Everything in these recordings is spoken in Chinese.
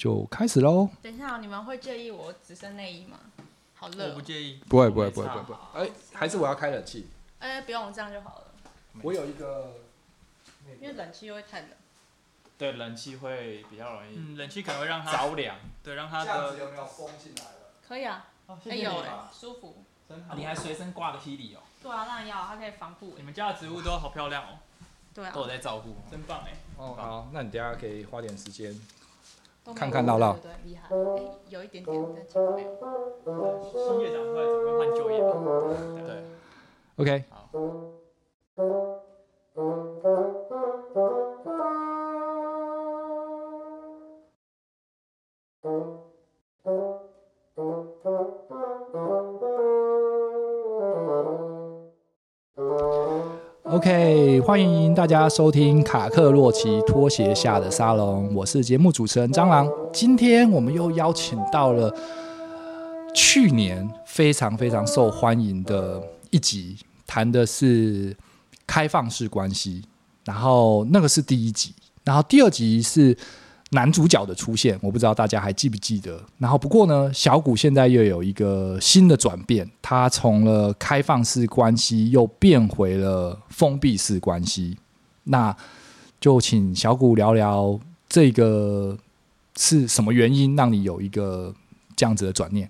就开始喽。等一下，你们会介意我只剩内衣吗？好热。我不介意。不会不会不会不会。哎，还是我要开冷气。哎，不用这样就好了。我有一个，因为冷气会太冷。对，冷气会比较容易。嗯，冷气可能会让它着凉。对，让它的。有没有风进来了？可以啊。哎有哎，舒服。真好。你还随身挂个 Healy 哦。对啊，当然要，它可以防护。你们家的植物都好漂亮哦。对啊。都有在照顾，真棒哎。哦好，那你等下可以花点时间。看看闹闹，对，厉害，哎，有一点点在前面。新业长出来，准备换旧业。对，OK。好。OK，欢迎大家收听卡克洛奇拖鞋下的沙龙，我是节目主持人蟑螂。今天我们又邀请到了去年非常非常受欢迎的一集，谈的是开放式关系，然后那个是第一集，然后第二集是。男主角的出现，我不知道大家还记不记得。然后不过呢，小谷现在又有一个新的转变，他从了开放式关系又变回了封闭式关系。那就请小谷聊聊这个是什么原因让你有一个这样子的转念？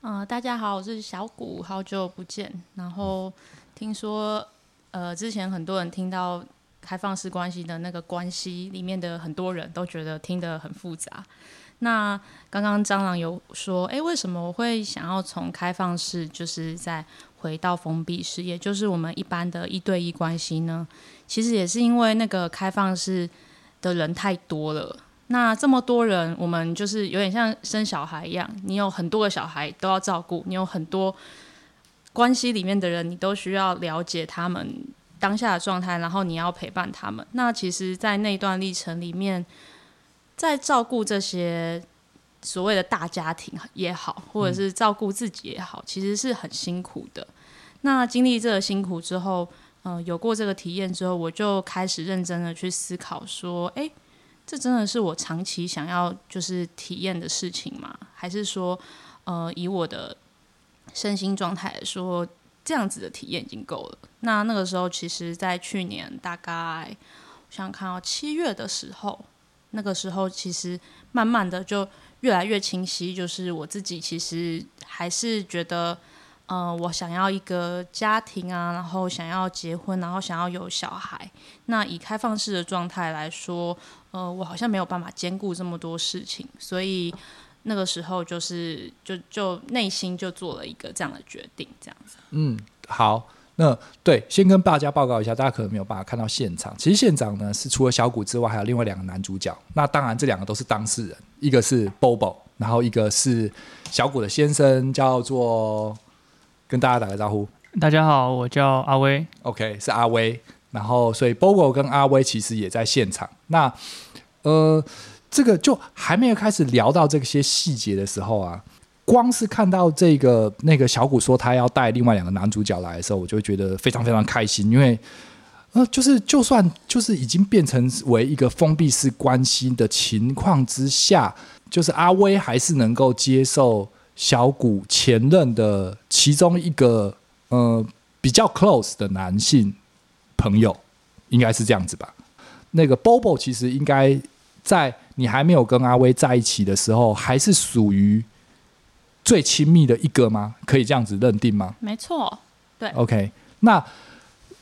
嗯、大家好，我是小谷，好久不见。然后听说，呃，之前很多人听到。开放式关系的那个关系里面的很多人都觉得听得很复杂。那刚刚蟑螂有说，诶，为什么我会想要从开放式，就是再回到封闭式，也就是我们一般的一对一关系呢？其实也是因为那个开放式的人太多了。那这么多人，我们就是有点像生小孩一样，你有很多个小孩都要照顾，你有很多关系里面的人，你都需要了解他们。当下的状态，然后你要陪伴他们。那其实，在那段历程里面，在照顾这些所谓的大家庭也好，或者是照顾自己也好，其实是很辛苦的。那经历这个辛苦之后，呃，有过这个体验之后，我就开始认真的去思考，说，诶，这真的是我长期想要就是体验的事情吗？还是说，呃，以我的身心状态来说，这样子的体验已经够了。那那个时候，其实，在去年大概，我想看到七月的时候，那个时候其实慢慢的就越来越清晰，就是我自己其实还是觉得，呃，我想要一个家庭啊，然后想要结婚，然后想要有小孩。那以开放式的状态来说，呃，我好像没有办法兼顾这么多事情，所以那个时候就是就就内心就做了一个这样的决定，这样子。嗯，好。那对，先跟大家报告一下，大家可能没有办法看到现场。其实现场呢是除了小谷之外，还有另外两个男主角。那当然，这两个都是当事人，一个是 Bobo，然后一个是小谷的先生，叫做跟大家打个招呼。大家好，我叫阿威。OK，是阿威。然后，所以 Bobo 跟阿威其实也在现场。那呃，这个就还没有开始聊到这些细节的时候啊。光是看到这个那个小谷说他要带另外两个男主角来的时候，我就会觉得非常非常开心，因为呃，就是就算就是已经变成为一个封闭式关系的情况之下，就是阿威还是能够接受小谷前任的其中一个呃比较 close 的男性朋友，应该是这样子吧？那个 Bobo 其实应该在你还没有跟阿威在一起的时候，还是属于。最亲密的一个吗？可以这样子认定吗？没错，对。OK，那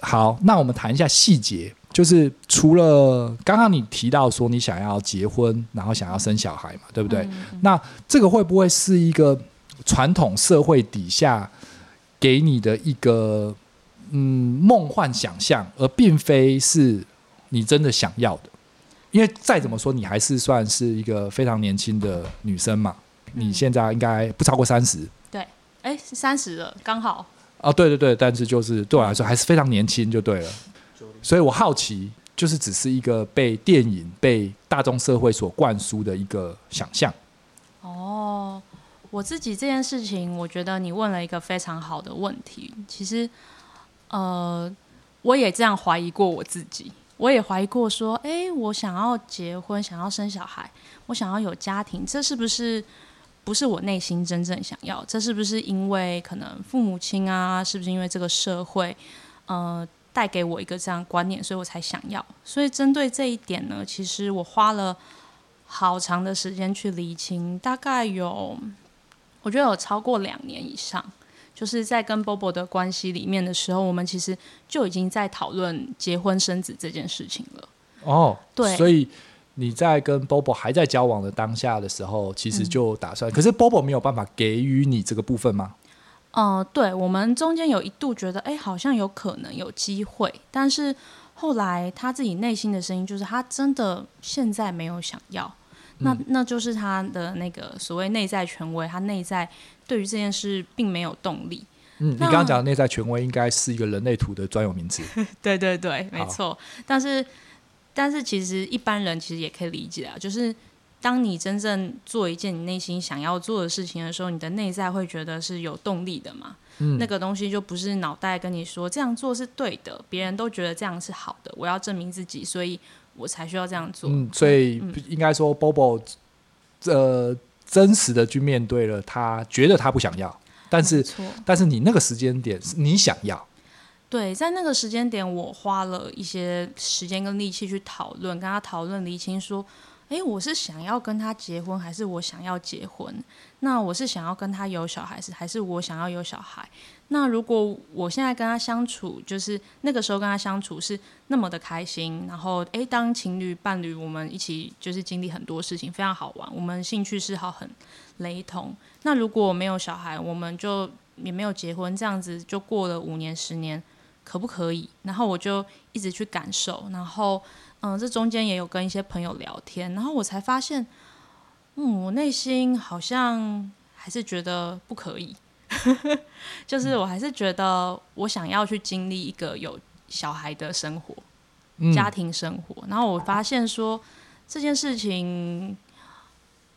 好，那我们谈一下细节。就是除了刚刚你提到说你想要结婚，然后想要生小孩嘛，对不对？嗯嗯。那这个会不会是一个传统社会底下给你的一个嗯梦幻想象，而并非是你真的想要的？因为再怎么说，你还是算是一个非常年轻的女生嘛。你现在应该不超过三十，对，哎，三十了，刚好。啊，对对对，但是就是对我来说还是非常年轻，就对了。所以我好奇，就是只是一个被电影、被大众社会所灌输的一个想象。哦，我自己这件事情，我觉得你问了一个非常好的问题。其实，呃，我也这样怀疑过我自己。我也怀疑过说，哎，我想要结婚，想要生小孩，我想要有家庭，这是不是不是我内心真正想要？这是不是因为可能父母亲啊，是不是因为这个社会，呃，带给我一个这样观念，所以我才想要？所以针对这一点呢，其实我花了好长的时间去厘清，大概有，我觉得有超过两年以上。就是在跟 Bobo 的关系里面的时候，我们其实就已经在讨论结婚生子这件事情了。哦，对，所以你在跟 Bobo 还在交往的当下的时候，其实就打算，嗯、可是 Bobo 没有办法给予你这个部分吗？嗯、呃，对，我们中间有一度觉得，哎，好像有可能有机会，但是后来他自己内心的声音就是，他真的现在没有想要。那那就是他的那个所谓内在权威，他内在对于这件事并没有动力。嗯，你刚刚讲的内在权威应该是一个人类图的专有名词。对对对，没错。但是但是其实一般人其实也可以理解啊，就是当你真正做一件你内心想要做的事情的时候，你的内在会觉得是有动力的嘛。嗯，那个东西就不是脑袋跟你说这样做是对的，别人都觉得这样是好的，我要证明自己，所以。我才需要这样做。嗯，所以应该说，Bobo，呃，真实的去面对了他，觉得他不想要，但是，但是你那个时间点是，你想要。对，在那个时间点，我花了一些时间跟力气去讨论，跟他讨论厘清说。诶，我是想要跟他结婚，还是我想要结婚？那我是想要跟他有小孩，是还是我想要有小孩？那如果我现在跟他相处，就是那个时候跟他相处是那么的开心，然后诶，当情侣伴侣，我们一起就是经历很多事情，非常好玩，我们兴趣嗜好很雷同。那如果没有小孩，我们就也没有结婚，这样子就过了五年、十年，可不可以？然后我就一直去感受，然后。嗯，这中间也有跟一些朋友聊天，然后我才发现，嗯，我内心好像还是觉得不可以，就是我还是觉得我想要去经历一个有小孩的生活，嗯、家庭生活。然后我发现说这件事情，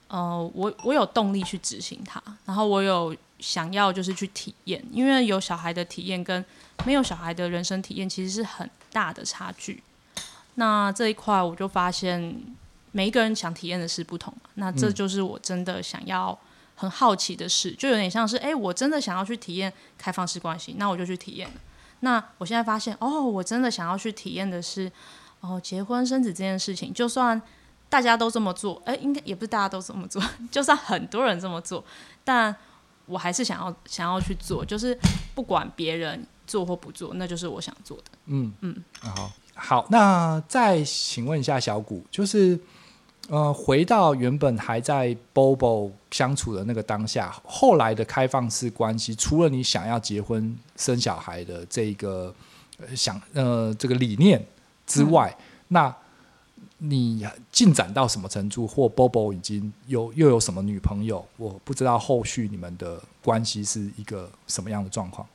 呃，我我有动力去执行它，然后我有想要就是去体验，因为有小孩的体验跟没有小孩的人生体验其实是很大的差距。那这一块我就发现，每一个人想体验的是不同。那这就是我真的想要很好奇的事，就有点像是，哎，我真的想要去体验开放式关系，那我就去体验。那我现在发现，哦，我真的想要去体验的是，哦，结婚生子这件事情，就算大家都这么做，哎，应该也不是大家都这么做，就算很多人这么做，但我还是想要想要去做，就是不管别人做或不做，那就是我想做的。嗯嗯，好。好，那再请问一下小谷，就是呃，回到原本还在 Bobo 相处的那个当下，后来的开放式关系，除了你想要结婚生小孩的这个想呃这个理念之外，嗯、那你进展到什么程度？或 Bobo 已经有又有什么女朋友？我不知道后续你们的关系是一个什么样的状况。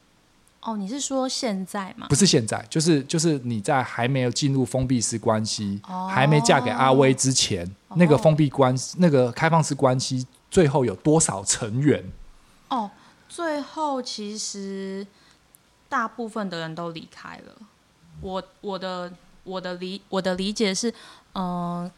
哦，你是说现在吗？不是现在，就是就是你在还没有进入封闭式关系，哦、还没嫁给阿威之前，哦、那个封闭关系，那个开放式关系，最后有多少成员？哦，最后其实大部分的人都离开了。我我的我的理我的理解是，嗯、呃，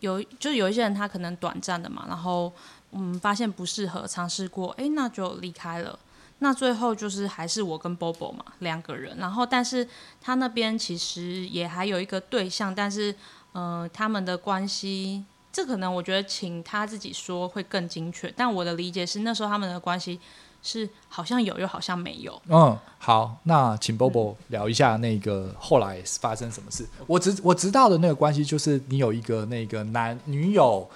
有就是有一些人他可能短暂的嘛，然后嗯发现不适合，尝试过，哎，那就离开了。那最后就是还是我跟 Bobo 嘛，两个人，然后但是他那边其实也还有一个对象，但是呃他们的关系，这可能我觉得请他自己说会更精确，但我的理解是那时候他们的关系是好像有又好像没有。嗯，好，那请 Bobo 聊一下那个后来发生什么事。我知我知道的那个关系就是你有一个那个男女友。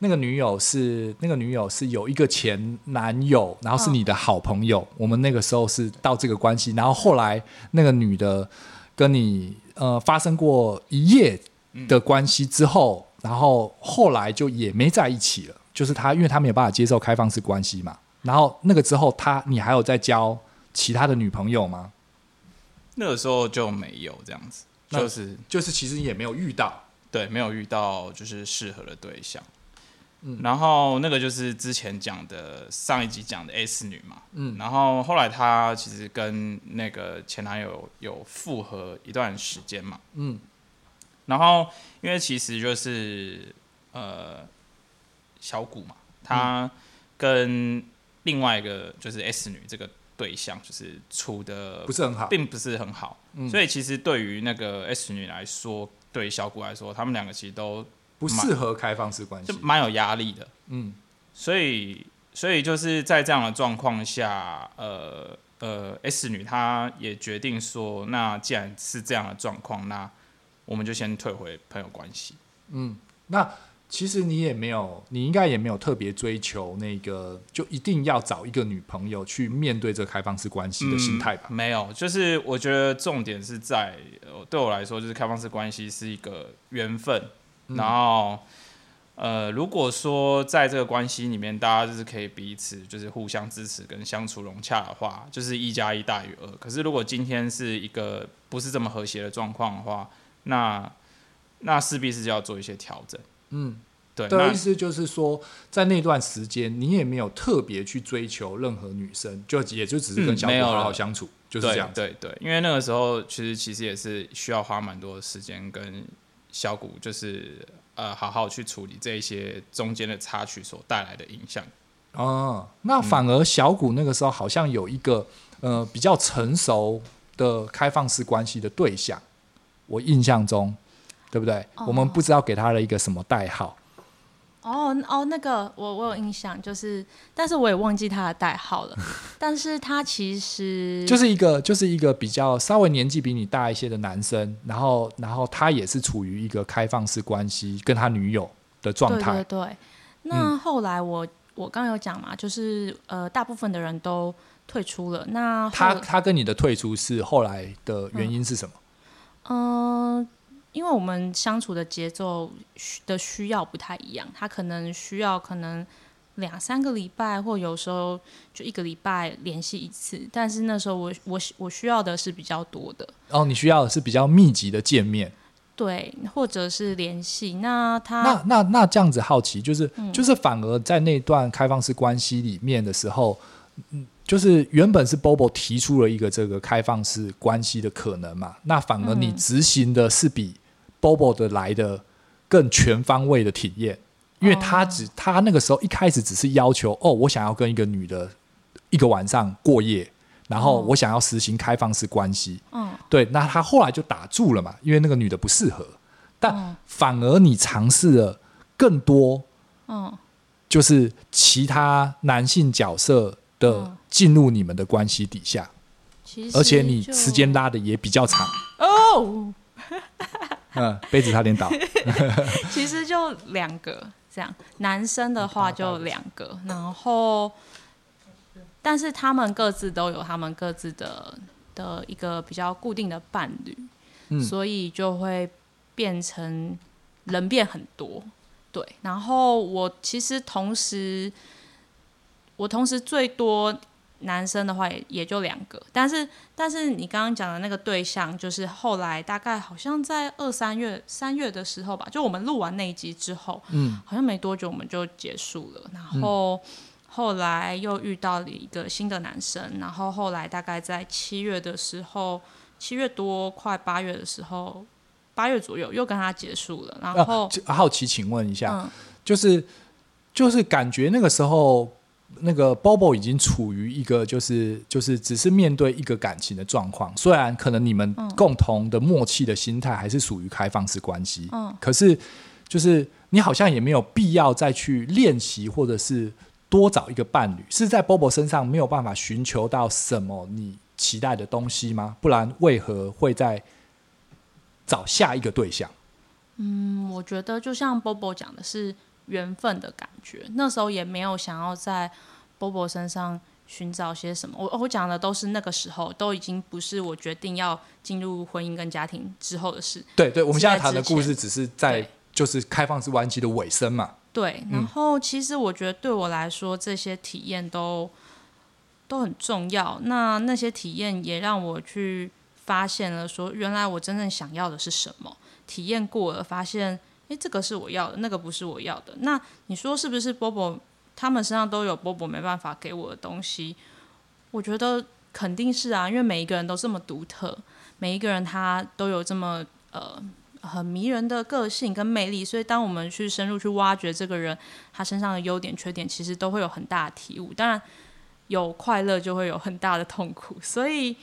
那个女友是那个女友是有一个前男友，然后是你的好朋友。哦、我们那个时候是到这个关系，然后后来那个女的跟你呃发生过一夜的关系之后，嗯、然后后来就也没在一起了。就是他，因为他没有办法接受开放式关系嘛。然后那个之后他，他你还有在交其他的女朋友吗？那个时候就没有这样子，就是就是其实也没有遇到，对，没有遇到就是适合的对象。嗯，然后那个就是之前讲的上一集讲的 S 女嘛，嗯，然后后来她其实跟那个前男友有复合一段时间嘛，嗯，然后因为其实就是呃小谷嘛，他跟另外一个就是 S 女这个对象就是处的不是很好，并不是很好，嗯、所以其实对于那个 S 女来说，对小谷来说，他们两个其实都不适合开放式关系，就蛮有压力的。嗯，所以所以就是在这样的状况下，呃呃，S 女她也决定说，那既然是这样的状况，那我们就先退回朋友关系。嗯，那其实你也没有，你应该也没有特别追求那个，就一定要找一个女朋友去面对这个开放式关系的心态吧？嗯，没有，就是我觉得重点是在，呃对我来说，就是开放式关系是一个缘分。嗯、然后，呃，如果说在这个关系里面，大家就是可以彼此就是互相支持跟相处融洽的话，就是一加一大于二。可是如果今天是一个不是这么和谐的状况的话，那那势必是就要做一些调整。嗯，对。的意思就是说，在那段时间，你也没有特别去追求任何女生，就也就只是跟小狗好好相处，嗯、就是这样。对对对，因为那个时候其实其实也是需要花蛮多的时间跟小谷，就是呃好好去处理这一些中间的插曲所带来的影响。哦，那反而小谷那个时候好像有一个呃比较成熟的开放式关系的对象，我印象中。对不对？Oh. 我们不知道给他了一个什么代号。哦哦，那个我我有印象，就是，但是我也忘记他的代号了。但是他其实就是一个就是一个比较稍微年纪比你大一些的男生，然后然后他也是处于一个开放式关系，跟他女友的状态。对对对。那后来我、嗯、我刚刚有讲嘛，就是呃，大部分的人都退出了。那他他跟你的退出是后来的原因是什么？嗯。呃因为我们相处的节奏的需要不太一样，他可能需要可能两三个礼拜，或有时候就一个礼拜联系一次。但是那时候我我我需要的是比较多的。哦，你需要的是比较密集的见面，对，或者是联系。那他那那那这样子好奇，就是、嗯、就是反而在那段开放式关系里面的时候，嗯。就是原本是 Bobo 提出了一个这个开放式关系的可能嘛，那反而你执行的是比 Bobo 的来的更全方位的体验，因为他只他那个时候一开始只是要求哦，我想要跟一个女的一个晚上过夜，然后我想要实行开放式关系，嗯，对，那他后来就打住了嘛，因为那个女的不适合，但反而你尝试了更多，嗯，就是其他男性角色的。进入你们的关系底下，而且你时间拉的也比较长哦。嗯，杯子差点倒。其实就两个这样，男生的话就两个，然后，但是他们各自都有他们各自的的一个比较固定的伴侣，嗯，所以就会变成人变很多。对，然后我其实同时，我同时最多。男生的话也也就两个，但是但是你刚刚讲的那个对象，就是后来大概好像在二三月三月的时候吧，就我们录完那一集之后，嗯，好像没多久我们就结束了，然后、嗯、后来又遇到了一个新的男生，然后后来大概在七月的时候，七月多快八月的时候，八月左右又跟他结束了，然后、啊、好奇请问一下，嗯、就是就是感觉那个时候。那个 Bobo 已经处于一个就是就是只是面对一个感情的状况，虽然可能你们共同的默契的心态还是属于开放式关系，嗯，可是就是你好像也没有必要再去练习或者是多找一个伴侣，是在 Bobo 身上没有办法寻求到什么你期待的东西吗？不然为何会在找下一个对象？嗯，我觉得就像 Bobo 讲的是。缘分的感觉，那时候也没有想要在 Bobo 身上寻找些什么。我我讲的都是那个时候，都已经不是我决定要进入婚姻跟家庭之后的事。对对，我们现在谈的故事只是在就是开放式关系的尾声嘛。对，然后其实我觉得对我来说，这些体验都都很重要。那那些体验也让我去发现了，说原来我真正想要的是什么。体验过了，发现。诶，这个是我要的，那个不是我要的。那你说是不是 Bobo 他们身上都有 Bobo 没办法给我的东西？我觉得肯定是啊，因为每一个人都这么独特，每一个人他都有这么呃很迷人的个性跟魅力，所以当我们去深入去挖掘这个人他身上的优点缺点，其实都会有很大的体悟。当然有快乐就会有很大的痛苦，所以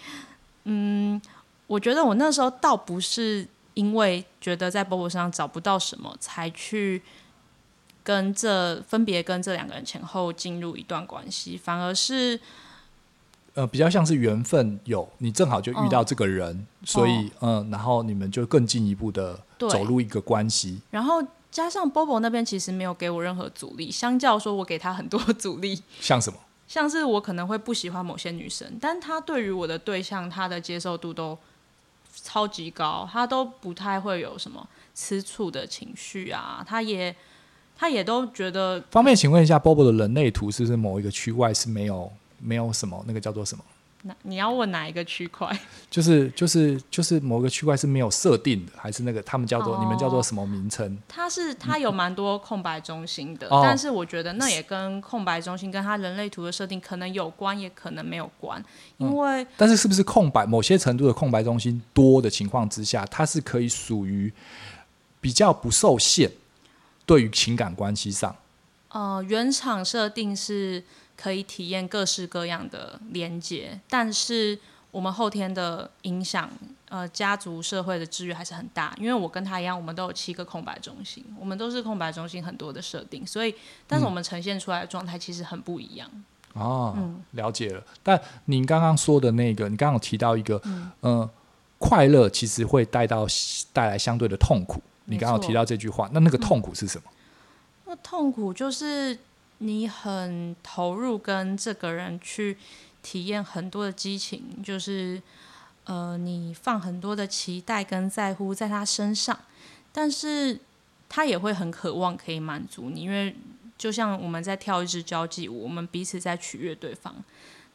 嗯，我觉得我那时候倒不是因为觉得在 Bobo 身上找不到什么才去跟这分别跟这两个人前后进入一段关系，反而是。呃，比较像是缘分有你正好就遇到这个人，嗯、所以嗯、呃，然后你们就更进一步的走入一个关系。然后加上 Bobo 那边其实没有给我任何阻力，相较说我给他很多阻力。像什么？像是我可能会不喜欢某些女生，但他对于我的对象，他的接受度都超级高，他都不太会有什么吃醋的情绪啊，他也他也都觉得。方便请问一下，Bobo 的人类图是不是某一个区外是没有？没有什么，那个叫做什么？那你要问哪一个区块？就是就是就是某个区块是没有设定的，还是那个他们叫做、哦、你们叫做什么名称？它是它有蛮多空白中心的，嗯、但是我觉得那也跟空白中心跟它人类图的设定可能有关，也可能没有关。因为、嗯、但是是不是空白？某些程度的空白中心多的情况之下，它是可以属于比较不受限，对于情感关系上。呃，原厂设定是。可以体验各式各样的连接，但是我们后天的影响，呃，家族社会的制约还是很大。因为我跟他一样，我们都有七个空白中心，我们都是空白中心很多的设定，所以，但是我们呈现出来的状态其实很不一样。嗯、哦，嗯，了解了。但您刚刚说的那个，你刚刚有提到一个，嗯，呃、快乐其实会带到带来相对的痛苦。你刚刚有提到这句话，那那个痛苦是什么？那、嗯、痛苦就是。你很投入跟这个人去体验很多的激情，就是呃，你放很多的期待跟在乎在他身上，但是他也会很渴望可以满足你，因为就像我们在跳一支交际舞，我们彼此在取悦对方。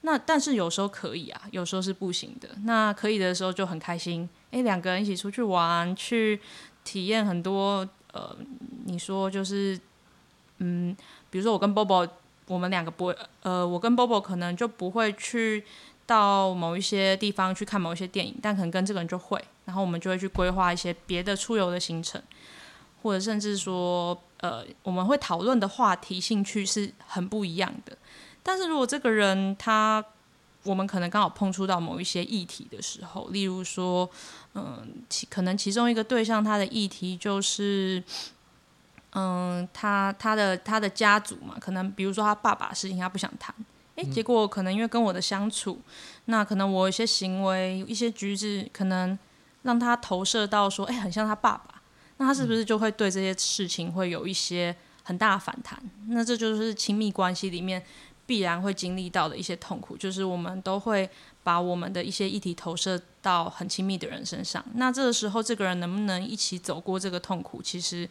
那但是有时候可以啊，有时候是不行的。那可以的时候就很开心，诶，两个人一起出去玩，去体验很多呃，你说就是嗯。比如说我跟 Bobo，我们两个不会，呃，我跟 Bobo 可能就不会去到某一些地方去看某一些电影，但可能跟这个人就会，然后我们就会去规划一些别的出游的行程，或者甚至说，呃，我们会讨论的话题、兴趣是很不一样的。但是如果这个人他，我们可能刚好碰触到某一些议题的时候，例如说，嗯、其可能其中一个对象他的议题就是。嗯，他他的他的家族嘛，可能比如说他爸爸的事情他不想谈，诶，结果可能因为跟我的相处，那可能我一些行为、一些举止，可能让他投射到说，诶，很像他爸爸，那他是不是就会对这些事情会有一些很大的反弹？那这就是亲密关系里面必然会经历到的一些痛苦，就是我们都会把我们的一些议题投射到很亲密的人身上，那这个时候这个人能不能一起走过这个痛苦，其实。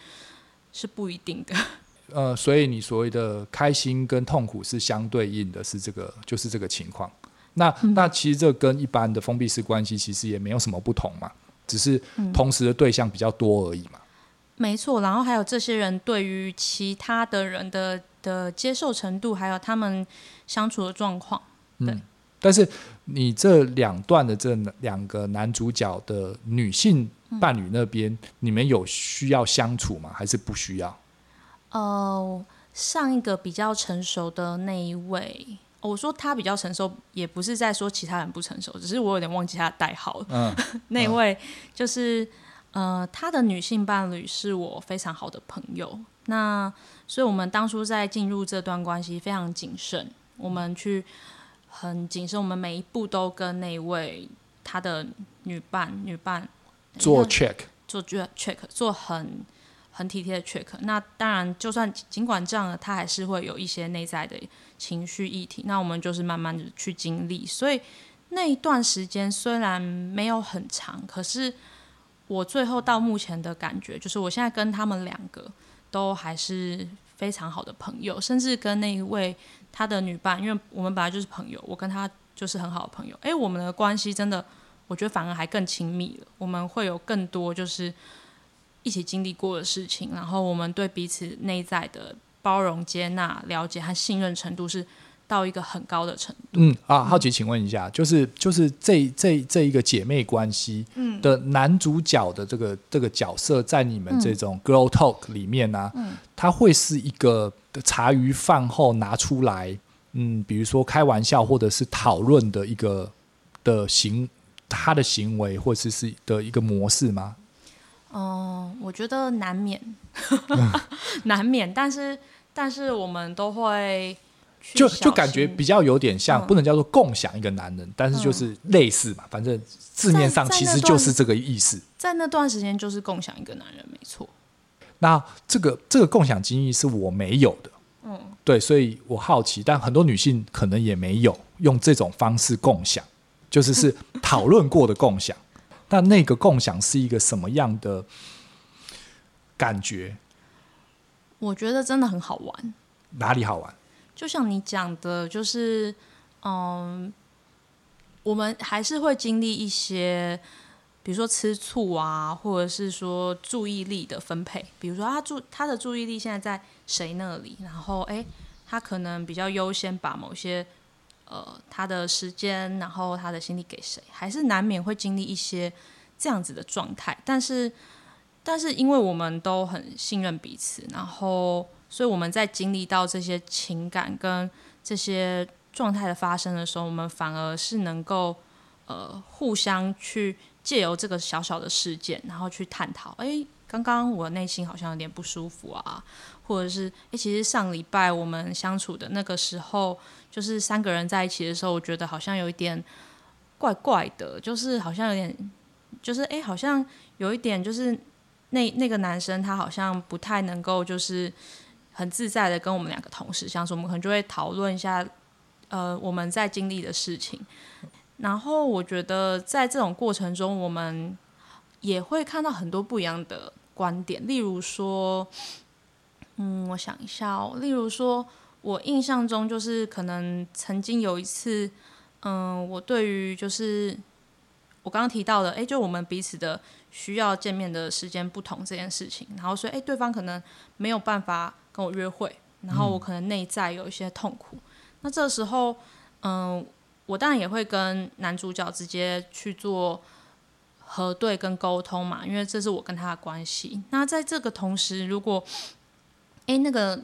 是不一定的，呃，所以你所谓的开心跟痛苦是相对应的，是这个，就是这个情况。那、嗯、那其实这跟一般的封闭式关系其实也没有什么不同嘛，只是同时的对象比较多而已嘛。嗯、没错，然后还有这些人对于其他的人的的接受程度，还有他们相处的状况。对，嗯、但是你这两段的这两个男主角的女性。伴侣那边，你们有需要相处吗？还是不需要？呃，上一个比较成熟的那一位，我说他比较成熟，也不是在说其他人不成熟，只是我有点忘记他的代号了。嗯，那一位就是呃，他的女性伴侣是我非常好的朋友。那所以我们当初在进入这段关系非常谨慎，我们去很谨慎，我们每一步都跟那一位他的女伴女伴。做 check，做 check，做很很体贴的 check。那当然，就算尽管这样，他还是会有一些内在的情绪议题。那我们就是慢慢的去经历。所以那一段时间虽然没有很长，可是我最后到目前的感觉，就是我现在跟他们两个都还是非常好的朋友，甚至跟那一位他的女伴，因为我们本来就是朋友，我跟他就是很好的朋友。诶，我们的关系真的。我觉得反而还更亲密了，我们会有更多就是一起经历过的事情，然后我们对彼此内在的包容、接纳、了解和信任程度是到一个很高的程度。嗯啊，好奇请问一下，就是就是这这这一个姐妹关系的男主角的这个这个角色，在你们这种 girl talk 里面呢、啊，嗯、他会是一个茶余饭后拿出来，嗯，比如说开玩笑或者是讨论的一个的行他的行为或者是是的一个模式吗？嗯、呃，我觉得难免，嗯、难免，但是但是我们都会。就就感觉比较有点像，嗯、不能叫做共享一个男人，嗯、但是就是类似嘛，反正字面上其实就是这个意思。在那段时间就是共享一个男人，没错。那这个这个共享经历是我没有的，嗯，对，所以我好奇，但很多女性可能也没有用这种方式共享，就是是讨论过的共享。但那个共享是一个什么样的感觉？我觉得真的很好玩。哪里好玩？就像你讲的，就是，嗯，我们还是会经历一些，比如说吃醋啊，或者是说注意力的分配。比如说他注他的注意力现在在谁那里，然后哎，他可能比较优先把某些呃他的时间，然后他的心力给谁，还是难免会经历一些这样子的状态。但是，但是因为我们都很信任彼此，然后。所以我们在经历到这些情感跟这些状态的发生的时候，我们反而是能够呃互相去借由这个小小的事件，然后去探讨。哎，刚刚我内心好像有点不舒服啊，或者是哎，其实上礼拜我们相处的那个时候，就是三个人在一起的时候，我觉得好像有一点怪怪的，就是好像有点，就是哎，好像有一点，就是那那个男生他好像不太能够就是。很自在的跟我们两个同事相处，我们可能就会讨论一下，呃，我们在经历的事情。然后我觉得在这种过程中，我们也会看到很多不一样的观点。例如说，嗯，我想一下哦，例如说，我印象中就是可能曾经有一次，嗯，我对于就是我刚刚提到的，哎，就我们彼此的需要见面的时间不同这件事情，然后所以，哎，对方可能没有办法。跟我约会，然后我可能内在有一些痛苦，那这时候，嗯、我当然也会跟男主角直接去做核对跟沟通嘛，因为这是我跟他的关系。那在这个同时，如果，哎，那个，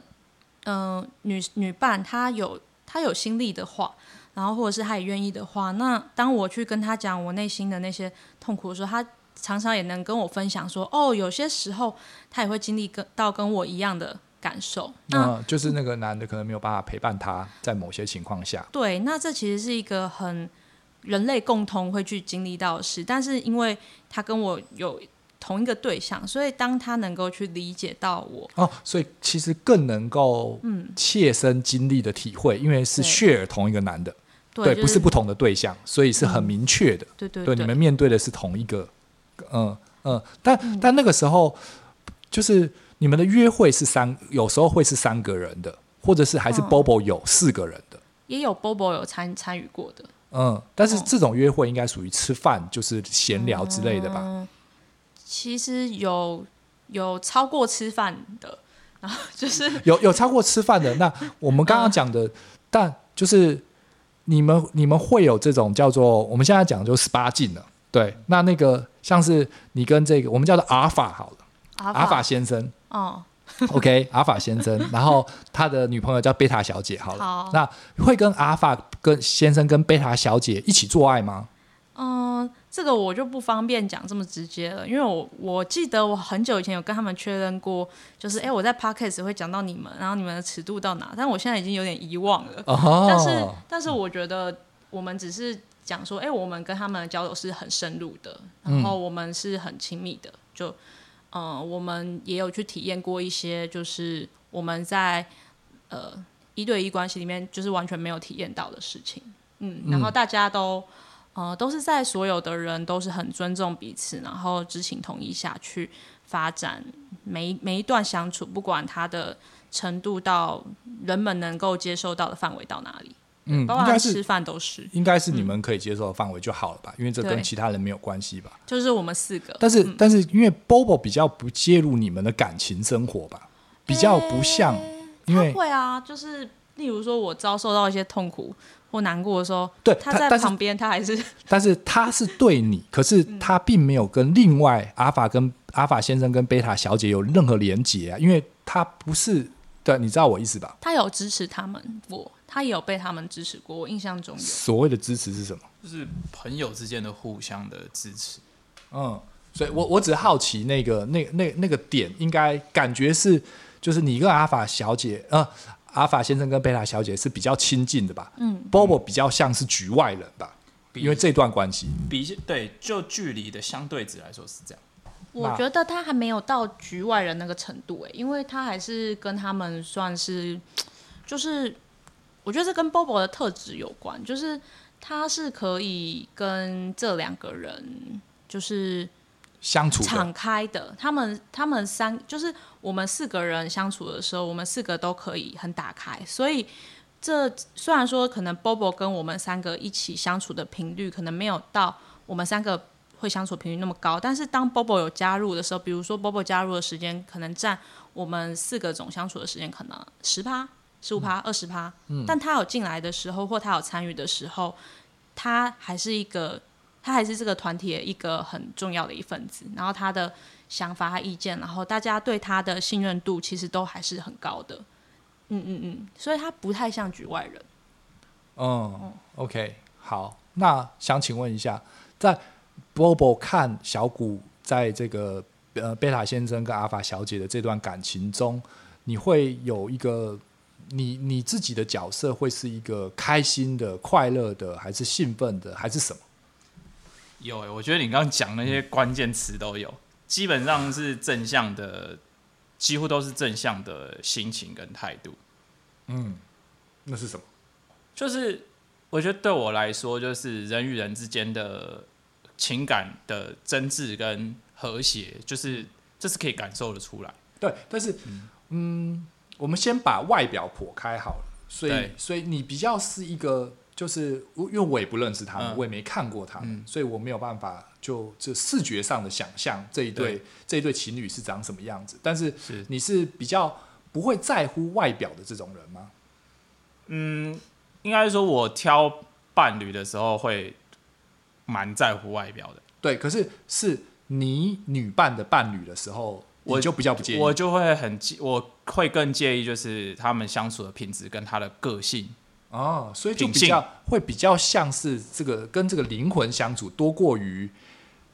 嗯、呃，女女伴她有她有心力的话，然后或者是她也愿意的话，那当我去跟她讲我内心的那些痛苦的时候，她常常也能跟我分享说，哦，有些时候她也会经历跟到跟我一样的。感受，嗯，就是那个男的可能没有办法陪伴她，在某些情况下，对，那这其实是一个很人类共同会去经历到的事，但是因为他跟我有同一个对象，所以当他能够去理解到我，哦，所以其实更能够嗯。切身经历的体会，嗯、因为是 share 同一个男的，对，对就是、不是不同的对象，所以是很明确的，嗯、对对对，对，你们面对的是同一个，嗯嗯，但、嗯、但那个时候就是。你们的约会是三，有时候会是三个人的，或者是还是 Bobo 有四个人的，嗯、也有 Bobo 有参参与过的。嗯，但是这种约会应该属于吃饭，就是闲聊之类的吧？嗯、其实有有超过吃饭的，然 后就是有有超过吃饭的。那我们刚刚讲的，嗯、但就是你们你们会有这种叫做我们现在讲的就十八禁了。对，那那个像是你跟这个我们叫做阿尔法好了，阿尔法先生。哦、oh.，OK，阿法先生，然后他的女朋友叫贝塔小姐，好了，好，那会跟阿法跟先生跟贝塔小姐一起做爱吗？嗯，这个我就不方便讲这么直接了，因为我我记得我很久以前有跟他们确认过，就是哎，我在 Podcast 会讲到你们，然后你们的尺度到哪，但我现在已经有点遗忘了。Oh. 但是但是我觉得我们只是讲说，哎，我们跟他们的交流是很深入的，然后我们是很亲密的，就。嗯、呃，我们也有去体验过一些，就是我们在呃一对一关系里面，就是完全没有体验到的事情。嗯，然后大家都呃都是在所有的人都是很尊重彼此，然后知情同意下去发展每每一段相处，不管它的程度到人们能够接受到的范围到哪里。嗯，包括吃饭都是，应该是你们可以接受的范围就好了吧？嗯、因为这跟其他人没有关系吧？就是我们四个。但是，嗯、但是因为 Bobo 比较不介入你们的感情生活吧，比较不像，欸、因为会啊，就是例如说我遭受到一些痛苦或难过的时候，对他在旁边，他还是但是他是对你，可是他并没有跟另外阿法跟阿法先生跟贝塔小姐有任何连结啊，因为他不是对，你知道我意思吧？他有支持他们，我他也有被他们支持过，我印象中有。所谓的支持是什么？就是朋友之间的互相的支持。嗯，所以我我只是好奇那个那那那个点，应该感觉是就是你跟阿法小姐，呃，阿法先生跟贝塔小姐是比较亲近的吧？嗯，Bobo 比较像是局外人吧，因为这段关系。比对，就距离的相对值来说是这样。我觉得他还没有到局外人那个程度诶，因为他还是跟他们算是，就是我觉得这跟 Bobo 的特质有关，就是他是可以跟这两个人就是相处敞开的。他们他们三就是我们四个人相处的时候，我们四个都可以很打开。所以这虽然说可能 Bobo 跟我们三个一起相处的频率可能没有到我们三个。会相处频率那么高，但是当 Bobo 有加入的时候，比如说 Bobo 加入的时间可能占我们四个总相处的时间可能十趴、十五趴、二十趴，但他有进来的时候或他有参与的时候，他还是一个，他还是这个团体的一个很重要的一份子。然后他的想法和意见，然后大家对他的信任度其实都还是很高的。嗯嗯嗯，所以他不太像局外人。嗯，OK，好，那想请问一下，在 Bobo 看小谷在这个呃贝塔先生跟阿法小姐的这段感情中，你会有一个你你自己的角色会是一个开心的、快乐的，还是兴奋的，还是什么？有、欸，我觉得你刚刚讲那些关键词都有，基本上是正向的，几乎都是正向的心情跟态度。嗯，那是什么？就是我觉得对我来说，就是人与人之间的。情感的真挚跟和谐，就是这是可以感受得出来。对，但是嗯，嗯，我们先把外表剖开好了。所以，所以你比较是一个，就是因为我也不认识他们，嗯、我也没看过他们，嗯、所以我没有办法就就视觉上的想象这一对，对这一对情侣是长什么样子。但是，你是比较不会在乎外表的这种人吗？嗯，应该说，我挑伴侣的时候会。蛮在乎外表的，对。可是是你女伴的伴侣的时候，我就比较不介意，我就会很介，我会更介意就是他们相处的品质跟他的个性哦，所以就比较会比较像是这个跟这个灵魂相处多过于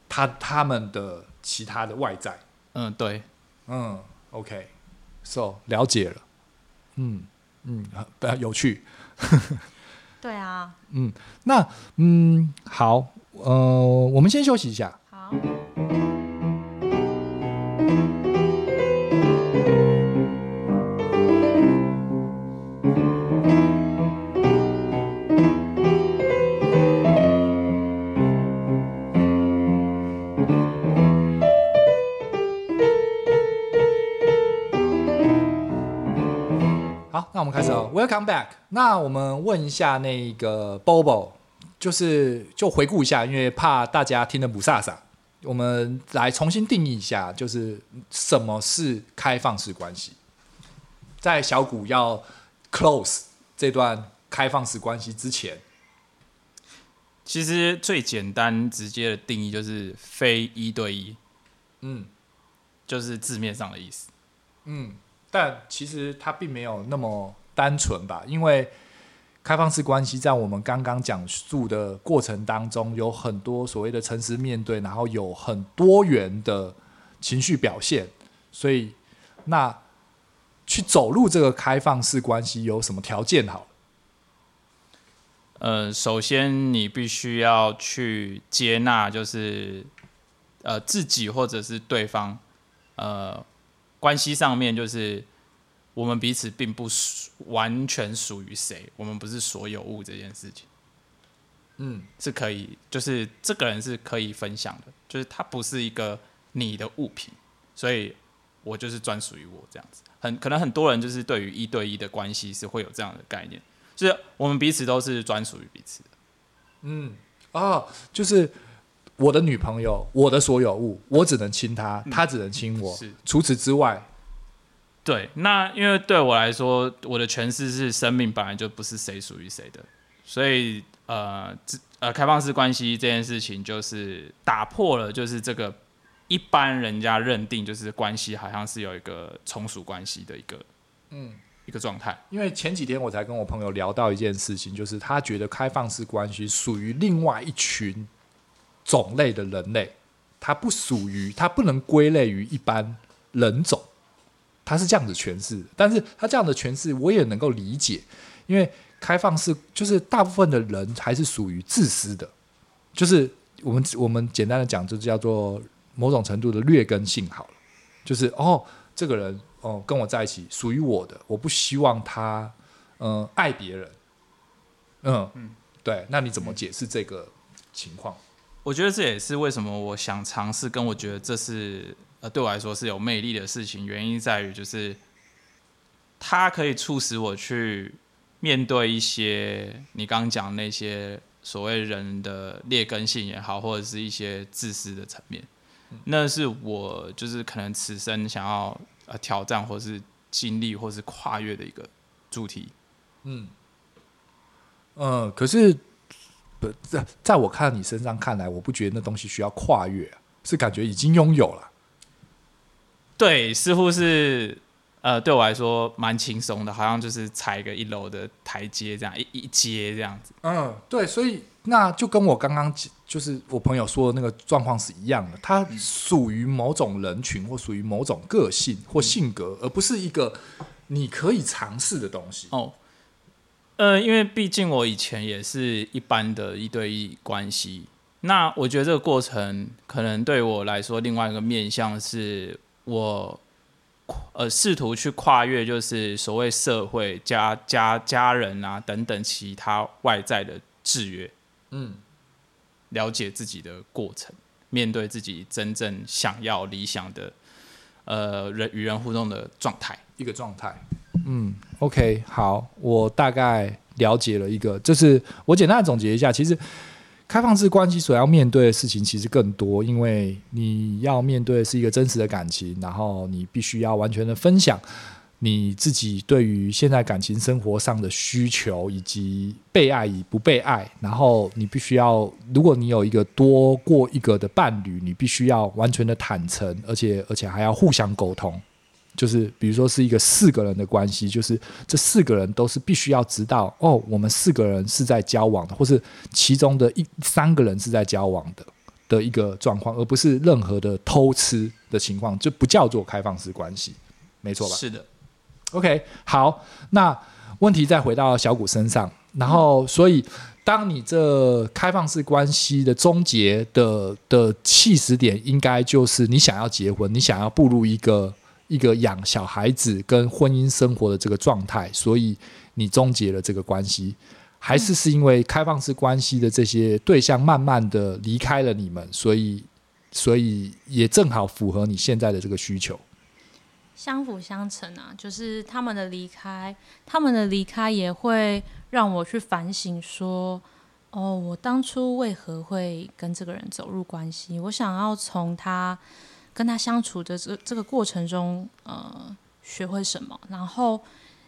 他他们的其他的外在。嗯，对，嗯，OK，So，了解了，嗯嗯，比较有趣。对啊，嗯，那嗯好。呃，我们先休息一下。好。我们开始哦。Welcome back。那我们问一下那个 Bobo。就是就回顾一下，因为怕大家听得不飒飒，我们来重新定义一下，就是什么是开放式关系。在小古要 close 这段开放式关系之前，其实最简单直接的定义就是非一对一，嗯，就是字面上的意思，嗯，但其实它并没有那么单纯吧，因为。开放式关系在我们刚刚讲述的过程当中，有很多所谓的诚实面对，然后有很多元的情绪表现。所以，那去走入这个开放式关系有什么条件？好，呃，首先你必须要去接纳，就是呃自己或者是对方，呃，关系上面就是。我们彼此并不属完全属于谁，我们不是所有物这件事情，嗯，是可以，就是这个人是可以分享的，就是他不是一个你的物品，所以我就是专属于我这样子。很可能很多人就是对于一对一的关系是会有这样的概念，就是我们彼此都是专属于彼此的。嗯，哦，就是我的女朋友，我的所有物，我只能亲她，她只能亲我，是，除此之外。对，那因为对我来说，我的诠释是生命本来就不是谁属于谁的，所以呃，呃，开放式关系这件事情就是打破了，就是这个一般人家认定就是关系好像是有一个从属关系的一个嗯一个状态。因为前几天我才跟我朋友聊到一件事情，就是他觉得开放式关系属于另外一群种类的人类，它不属于，它不能归类于一般人种。它是这样子诠释，但是它这样的诠释我也能够理解，因为开放式就是大部分的人还是属于自私的，就是我们我们简单的讲，就是叫做某种程度的劣根性好了，就是哦，这个人哦跟我在一起属于我的，我不希望他嗯、爱别人，嗯嗯，对，那你怎么解释这个情况？我觉得这也是为什么我想尝试，跟我觉得这是。呃，对我来说是有魅力的事情，原因在于就是，它可以促使我去面对一些你刚刚讲那些所谓人的劣根性也好，或者是一些自私的层面，那是我就是可能此生想要呃挑战，或是经历，或是跨越的一个主题。嗯，嗯，可是不在在我看你身上看来，我不觉得那东西需要跨越，是感觉已经拥有了。对，似乎是呃，对我来说蛮轻松的，好像就是踩一个一楼的台阶这样一一阶这样子。嗯，对，所以那就跟我刚刚就是我朋友说的那个状况是一样的，它属于某种人群或属于某种个性或性格，而不是一个你可以尝试的东西。哦，呃，因为毕竟我以前也是一般的一对一关系，那我觉得这个过程可能对我来说，另外一个面向是。我呃试图去跨越，就是所谓社会、家家家人啊等等其他外在的制约，嗯，了解自己的过程，面对自己真正想要理想的呃人与人互动的状态，一个状态。嗯，OK，好，我大概了解了一个，就是我简单的总结一下，其实。开放式关系所要面对的事情其实更多，因为你要面对是一个真实的感情，然后你必须要完全的分享你自己对于现在感情生活上的需求，以及被爱与不被爱。然后你必须要，如果你有一个多过一个的伴侣，你必须要完全的坦诚，而且而且还要互相沟通。就是比如说是一个四个人的关系，就是这四个人都是必须要知道哦，我们四个人是在交往的，或是其中的一三个人是在交往的的一个状况，而不是任何的偷吃的情况，就不叫做开放式关系，没错吧？是的。OK，好，那问题再回到小谷身上，然后所以当你这开放式关系的终结的的起始点，应该就是你想要结婚，你想要步入一个。一个养小孩子跟婚姻生活的这个状态，所以你终结了这个关系，还是是因为开放式关系的这些对象慢慢的离开了你们，所以所以也正好符合你现在的这个需求，相辅相成啊，就是他们的离开，他们的离开也会让我去反省说，哦，我当初为何会跟这个人走入关系？我想要从他。跟他相处的这这个过程中，呃，学会什么？然后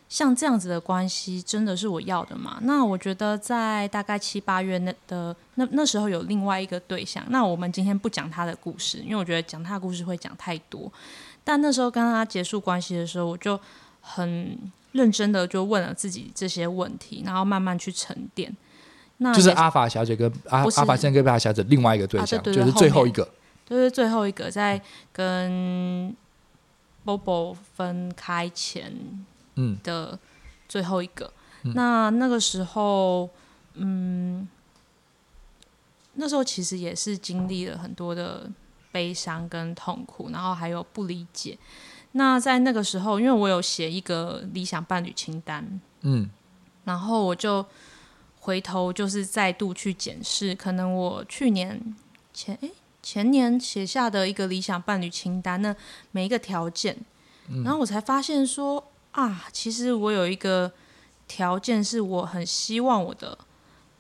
像这样子的关系，真的是我要的吗？那我觉得在大概七八月那的那那时候有另外一个对象。那我们今天不讲他的故事，因为我觉得讲他的故事会讲太多。但那时候跟他结束关系的时候，我就很认真的就问了自己这些问题，然后慢慢去沉淀。那就是阿法小姐跟阿阿法先生跟阿法小姐另外一个对象，啊、对对对，就是最后一个。就是最后一个在跟 Bobo 分开前的最后一个，嗯、那那个时候，嗯，那时候其实也是经历了很多的悲伤跟痛苦，然后还有不理解。那在那个时候，因为我有写一个理想伴侣清单，嗯，然后我就回头就是再度去检视，可能我去年前诶。前年写下的一个理想伴侣清单，那每一个条件，嗯、然后我才发现说啊，其实我有一个条件是我很希望我的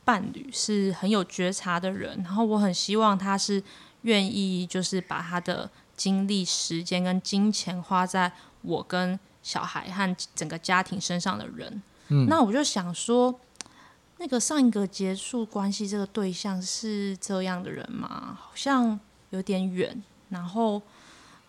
伴侣是很有觉察的人，然后我很希望他是愿意就是把他的精力、时间跟金钱花在我跟小孩和整个家庭身上的人。嗯，那我就想说，那个上一个结束关系这个对象是这样的人吗？好像有点远。然后，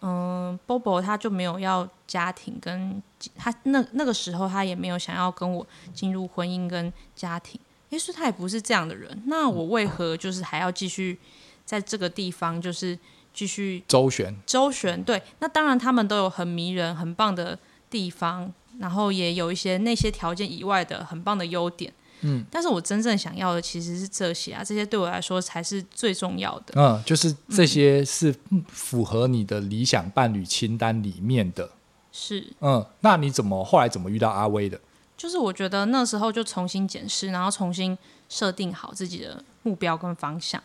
嗯，Bobo 他就没有要家庭跟他那那个时候他也没有想要跟我进入婚姻跟家庭。也许他也不是这样的人。那我为何就是还要继续在这个地方就是继续周旋？周旋，对。那当然他们都有很迷人、很棒的地方。然后也有一些那些条件以外的很棒的优点，嗯，但是我真正想要的其实是这些啊，这些对我来说才是最重要的。嗯，就是这些是符合你的理想伴侣清单里面的。是，嗯，那你怎么后来怎么遇到阿威的？就是我觉得那时候就重新检视，然后重新设定好自己的目标跟方向，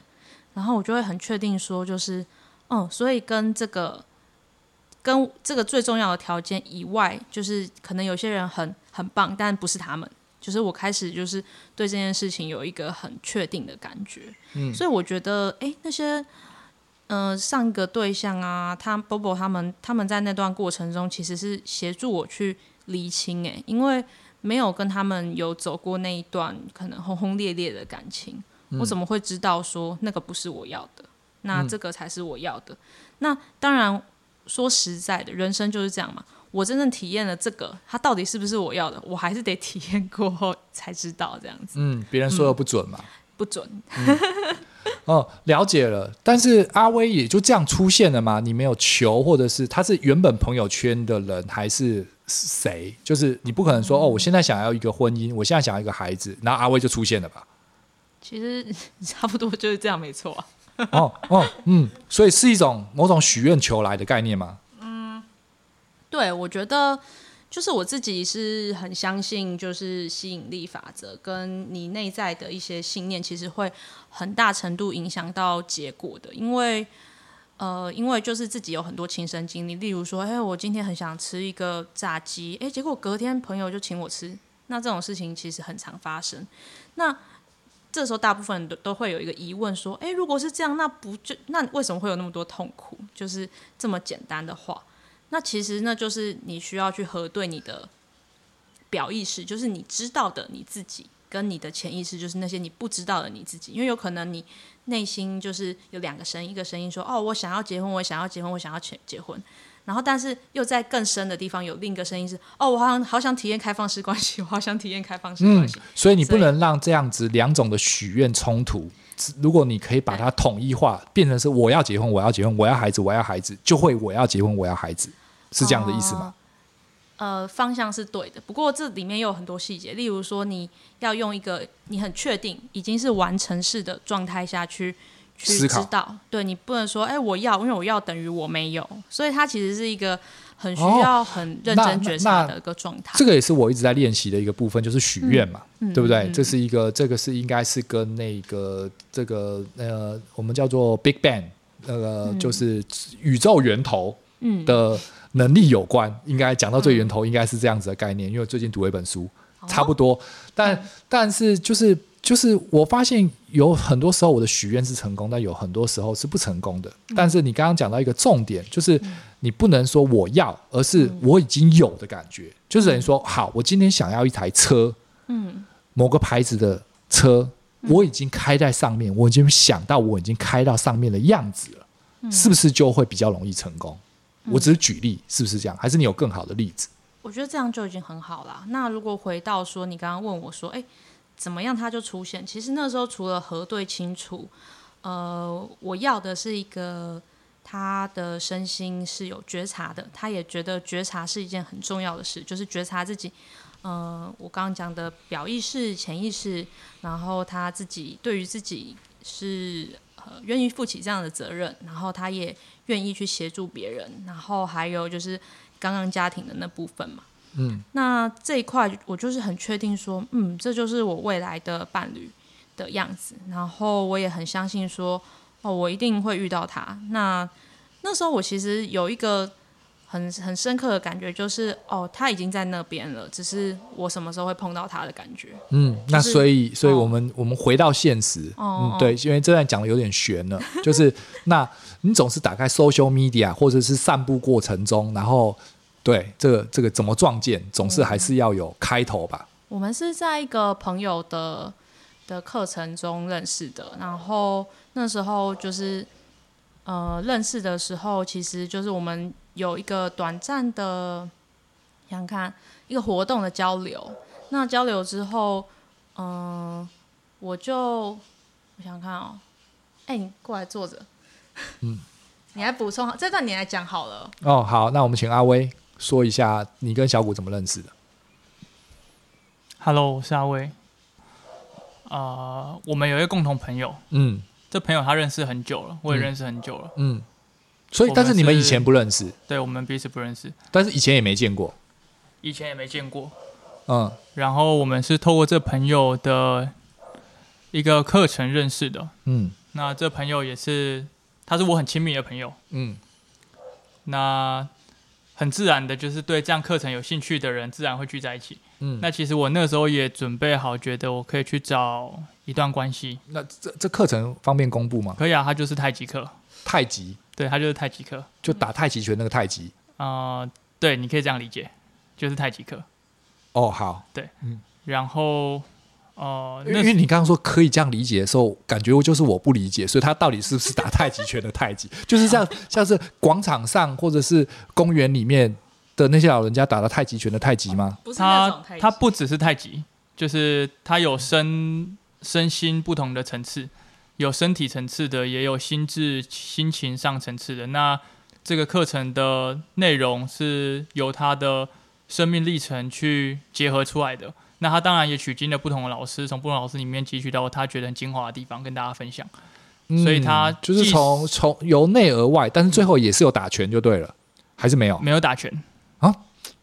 然后我就会很确定说，就是，嗯，所以跟这个。跟这个最重要的条件以外，就是可能有些人很很棒，但不是他们。就是我开始就是对这件事情有一个很确定的感觉。嗯，所以我觉得，哎，那些嗯、呃、上一个对象啊，他 Bobo 他们他们在那段过程中其实是协助我去厘清，哎，因为没有跟他们有走过那一段可能轰轰烈烈的感情，嗯、我怎么会知道说那个不是我要的？那这个才是我要的。嗯、那当然。说实在的，人生就是这样嘛。我真正体验了这个，它到底是不是我要的，我还是得体验过后才知道这样子。嗯，别人说的不准嘛？嗯、不准。嗯、哦，了解了。但是阿威也就这样出现了吗？你没有求，或者是他是原本朋友圈的人，还是谁？就是你不可能说、嗯、哦，我现在想要一个婚姻，我现在想要一个孩子，然后阿威就出现了吧？其实 差不多就是这样，没错、啊。哦哦嗯，所以是一种某种许愿求来的概念吗？嗯，对，我觉得就是我自己是很相信，就是吸引力法则跟你内在的一些信念，其实会很大程度影响到结果的。因为呃，因为就是自己有很多亲身经历，例如说，哎，我今天很想吃一个炸鸡，哎，结果隔天朋友就请我吃，那这种事情其实很常发生。那这时候，大部分人都都会有一个疑问，说：“诶，如果是这样，那不就那为什么会有那么多痛苦？就是这么简单的话，那其实那就是你需要去核对你的表意识，就是你知道的你自己，跟你的潜意识，就是那些你不知道的你自己。因为有可能你内心就是有两个声音，一个声音说：‘哦，我想要结婚，我想要结婚，我想要结结婚。’然后，但是又在更深的地方有另一个声音是：哦，我好像好想体验开放式关系，我好想体验开放式关系。嗯，所以你不能让这样子两种的许愿冲突。如果你可以把它统一化，变成是我要结婚，我要结婚，我要孩子，我要孩子，就会我要结婚，我要孩子，是这样的意思吗？呃，方向是对的，不过这里面又有很多细节，例如说你要用一个你很确定已经是完成式的状态下去。去知道，对，你不能说，哎，我要，因为我要等于我没有，所以它其实是一个很需要很认真觉察的一个状态。这个也是我一直在练习的一个部分，就是许愿嘛，嗯、对不对？嗯、这是一个，这个是应该是跟那个这个呃，我们叫做 Big Bang，那个、嗯、就是宇宙源头的能力有关。应该讲到最源头，应该是这样子的概念。因为最近读了一本书，嗯、差不多，但、嗯、但是就是。就是我发现有很多时候我的许愿是成功，但有很多时候是不成功的。但是你刚刚讲到一个重点，就是你不能说我要，而是我已经有的感觉。就是等于说，好，我今天想要一台车，嗯，某个牌子的车，我已经开在上面，我已经想到我已经开到上面的样子了，是不是就会比较容易成功？我只是举例，是不是这样？还是你有更好的例子？我觉得这样就已经很好了。那如果回到说，你刚刚问我说，哎。怎么样，他就出现？其实那时候除了核对清楚，呃，我要的是一个他的身心是有觉察的，他也觉得觉察是一件很重要的事，就是觉察自己，呃，我刚刚讲的表意识、潜意识，然后他自己对于自己是呃愿意负起这样的责任，然后他也愿意去协助别人，然后还有就是刚刚家庭的那部分嘛。嗯，那这一块我就是很确定说，嗯，这就是我未来的伴侣的样子。然后我也很相信说，哦，我一定会遇到他。那那时候我其实有一个很很深刻的感觉，就是哦，他已经在那边了，只是我什么时候会碰到他的感觉。嗯，就是、那所以，所以我们、哦、我们回到现实，哦、嗯，对，因为这段讲的有点悬了，就是那你总是打开 social media 或者是散步过程中，然后。对，这个这个怎么撞见，总是还是要有开头吧。我们是在一个朋友的的课程中认识的，然后那时候就是呃认识的时候，其实就是我们有一个短暂的想想看一个活动的交流。那交流之后，嗯、呃，我就我想想看哦，哎，你过来坐着，嗯，你来补充这段，你来讲好了。哦，好，那我们请阿威说一下你跟小谷怎么认识的。Hello，我是阿威。呃，我们有一个共同朋友，嗯，这朋友他认识很久了，我也认识很久了，嗯。所以，但是你们以前不认识？对，我们彼此不认识，但是以前也没见过，以前也没见过，嗯。然后我们是透过这朋友的一个课程认识的，嗯。那这朋友也是，他是我很亲密的朋友，嗯。那很自然的，就是对这样课程有兴趣的人，自然会聚在一起。嗯，那其实我那时候也准备好，觉得我可以去找一段关系。那这这课程方便公布吗？可以啊，它就是太极课。太极，对，它就是太极课，就打太极拳那个太极。啊、呃，对，你可以这样理解，就是太极课。哦，好，对，嗯，然后，呃，因为你刚刚说可以这样理解的时候，感觉我就是我不理解，所以他到底是不是打太极拳的太极？就是像像是广场上或者是公园里面。的那些老人家打的太极拳的太极吗？不是那种太极，他他不只是太极，就是他有身身心不同的层次，有身体层次的，也有心智心情上层次的。那这个课程的内容是由他的生命历程去结合出来的。那他当然也取经了不同的老师，从不同老师里面汲取到他觉得很精华的地方，跟大家分享。嗯、所以他就是从从由内而外，但是最后也是有打拳就对了，还是没有？没有打拳。啊，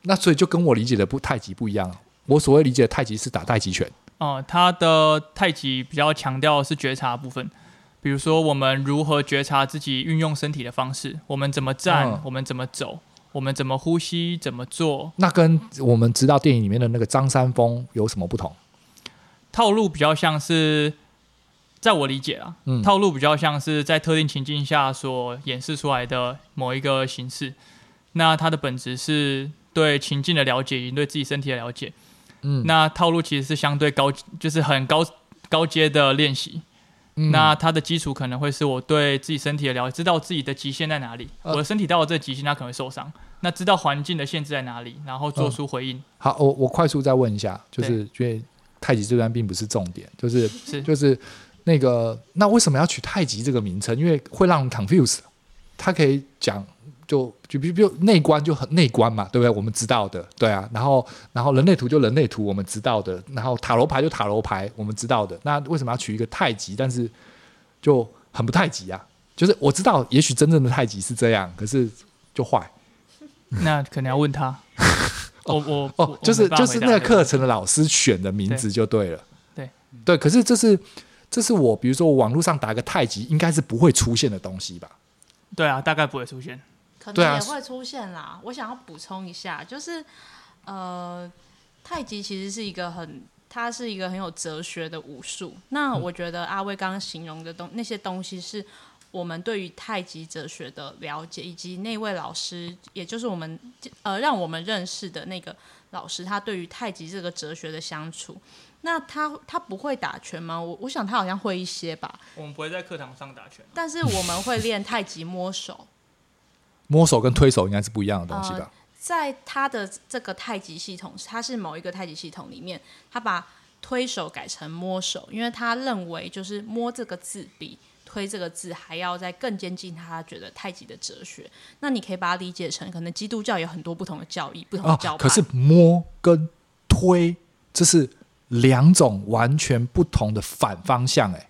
那所以就跟我理解的不太极不一样。我所谓理解的太极是打太极拳。哦、呃，他的太极比较强调的是觉察部分，比如说我们如何觉察自己运用身体的方式，我们怎么站，嗯、我们怎么走，我们怎么呼吸，怎么做。那跟我们知道电影里面的那个张三丰有什么不同？套路比较像是，在我理解啊，嗯、套路比较像是在特定情境下所演示出来的某一个形式。那它的本质是对情境的了解，以及对自己身体的了解。嗯，那套路其实是相对高，就是很高高阶的练习。嗯，那它的基础可能会是我对自己身体的了解，知道自己的极限在哪里。呃，我的身体到了这个极限，它可能会受伤。那知道环境的限制在哪里，然后做出回应。呃，好，我我快速再问一下，就是因为太极这段并不是重点，就是是 就是那个那为什么要取太极这个名称？因为会让人 confuse。他可以讲。就就比如内观就很内观嘛，对不对？我们知道的，对啊。然后然后人类图就人类图，我们知道的。然后塔罗牌就塔罗牌，我们知道的。那为什么要取一个太极？但是就很不太极啊。就是我知道，也许真正的太极是这样，可是就坏。那可能要问他。哦我哦，就是就是那个课程的老师选的名字就对了。对对，可是这是这是我比如说我网络上打个太极，应该是不会出现的东西吧？对啊，大概不会出现。可能也会出现啦。啊、我想要补充一下，就是呃，太极其实是一个很，它是一个很有哲学的武术。那我觉得阿威刚刚形容的东那些东西，是我们对于太极哲学的了解，以及那位老师，也就是我们呃让我们认识的那个老师，他对于太极这个哲学的相处。那他他不会打拳吗？我我想他好像会一些吧。我们不会在课堂上打拳，但是我们会练太极摸手。摸手跟推手应该是不一样的东西吧？呃，在他的这个太极系统，他是某一个太极系统里面，他把推手改成摸手，因为他认为就是摸这个字比推这个字还要再更接近他觉得太极的哲学。那你可以把它理解成，可能基督教有很多不同的教义、不同的教派。哦，可是摸跟推这是两种完全不同的反方向，哎。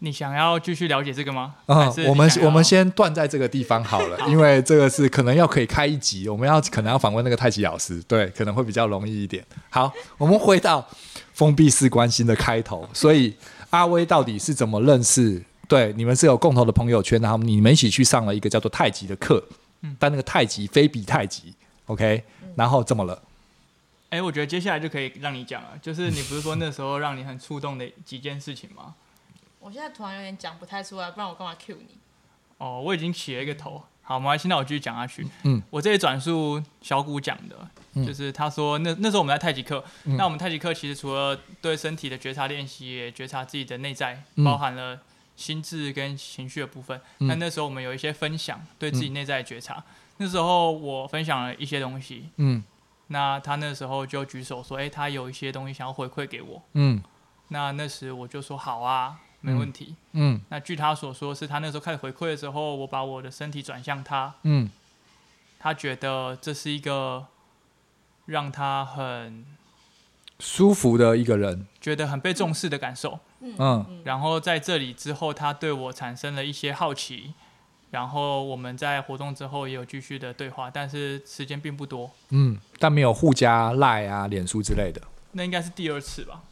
你想要继续了解这个吗？嗯，我们我们先断在这个地方好了，好，因为这个是可能要可以开一集，我们要可能要访问那个太极老师，对，可能会比较容易一点。好，我们回到封闭式关心的开头，所以阿威到底是怎么认识？对，你们是有共同的朋友圈，然后你们一起去上了一个叫做太极的课，嗯，但那个太极非比太极，OK，然后怎么了？哎，我觉得接下来就可以让你讲了，就是你不是说那时候让你很触动的几件事情吗？我现在突然有点讲不太出来，不然我干嘛 cue 你？哦，我已经起了一个头。好，没关系，那我继续讲下去。嗯，我这里转述小谷讲的，嗯就是他说那那时候我们在太极课，嗯那我们太极课其实除了对身体的觉察练习，也觉察自己的内在，嗯包含了心智跟情绪的部分。嗯那那时候我们有一些分享，对自己内在的觉察。那时候我分享了一些东西，嗯那他那时候就举手说：“哎、他有一些东西想要回馈给我。嗯”那那时我就说：“好啊，没问题。嗯那据他所说，是他那时候开始回馈的时候，我把我的身体转向他，嗯他觉得这是一个让他很舒服的一个人，觉得很被重视的感受。嗯然后在这里之后，他对我产生了一些好奇，然后我们在活动之后也有继续的对话，但是时间并不多，嗯，但没有互加赖啊、脸书之类的。那应该是第二次吧？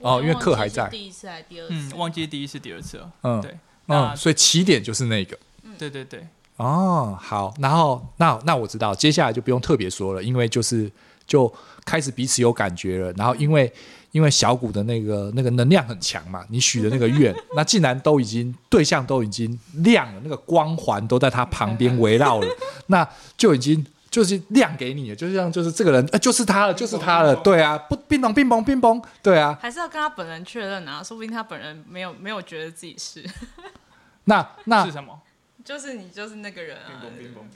哦因为课还在第一次还是第二次？嗯，忘记第一次、第二次了。嗯对，那嗯，所以起点就是那个。对对对，哦，好，然后那那我知道，接下来就不用特别说了，因为就是就开始彼此有感觉了。然后因为因为小谷的那个那个能量很强嘛，你许的那个愿，那既然都已经对象都已经亮了，那个光环都在他旁边围绕了，那就已经就是亮给你的，就是像就是这个人，呃，就是他了，就是他了，对啊，不，乒乓乒乓乒乓，对啊，还是要跟他本人确认啊，说不定他本人没有没有觉得自己是，那 那是什么？就是你就是那个人啊。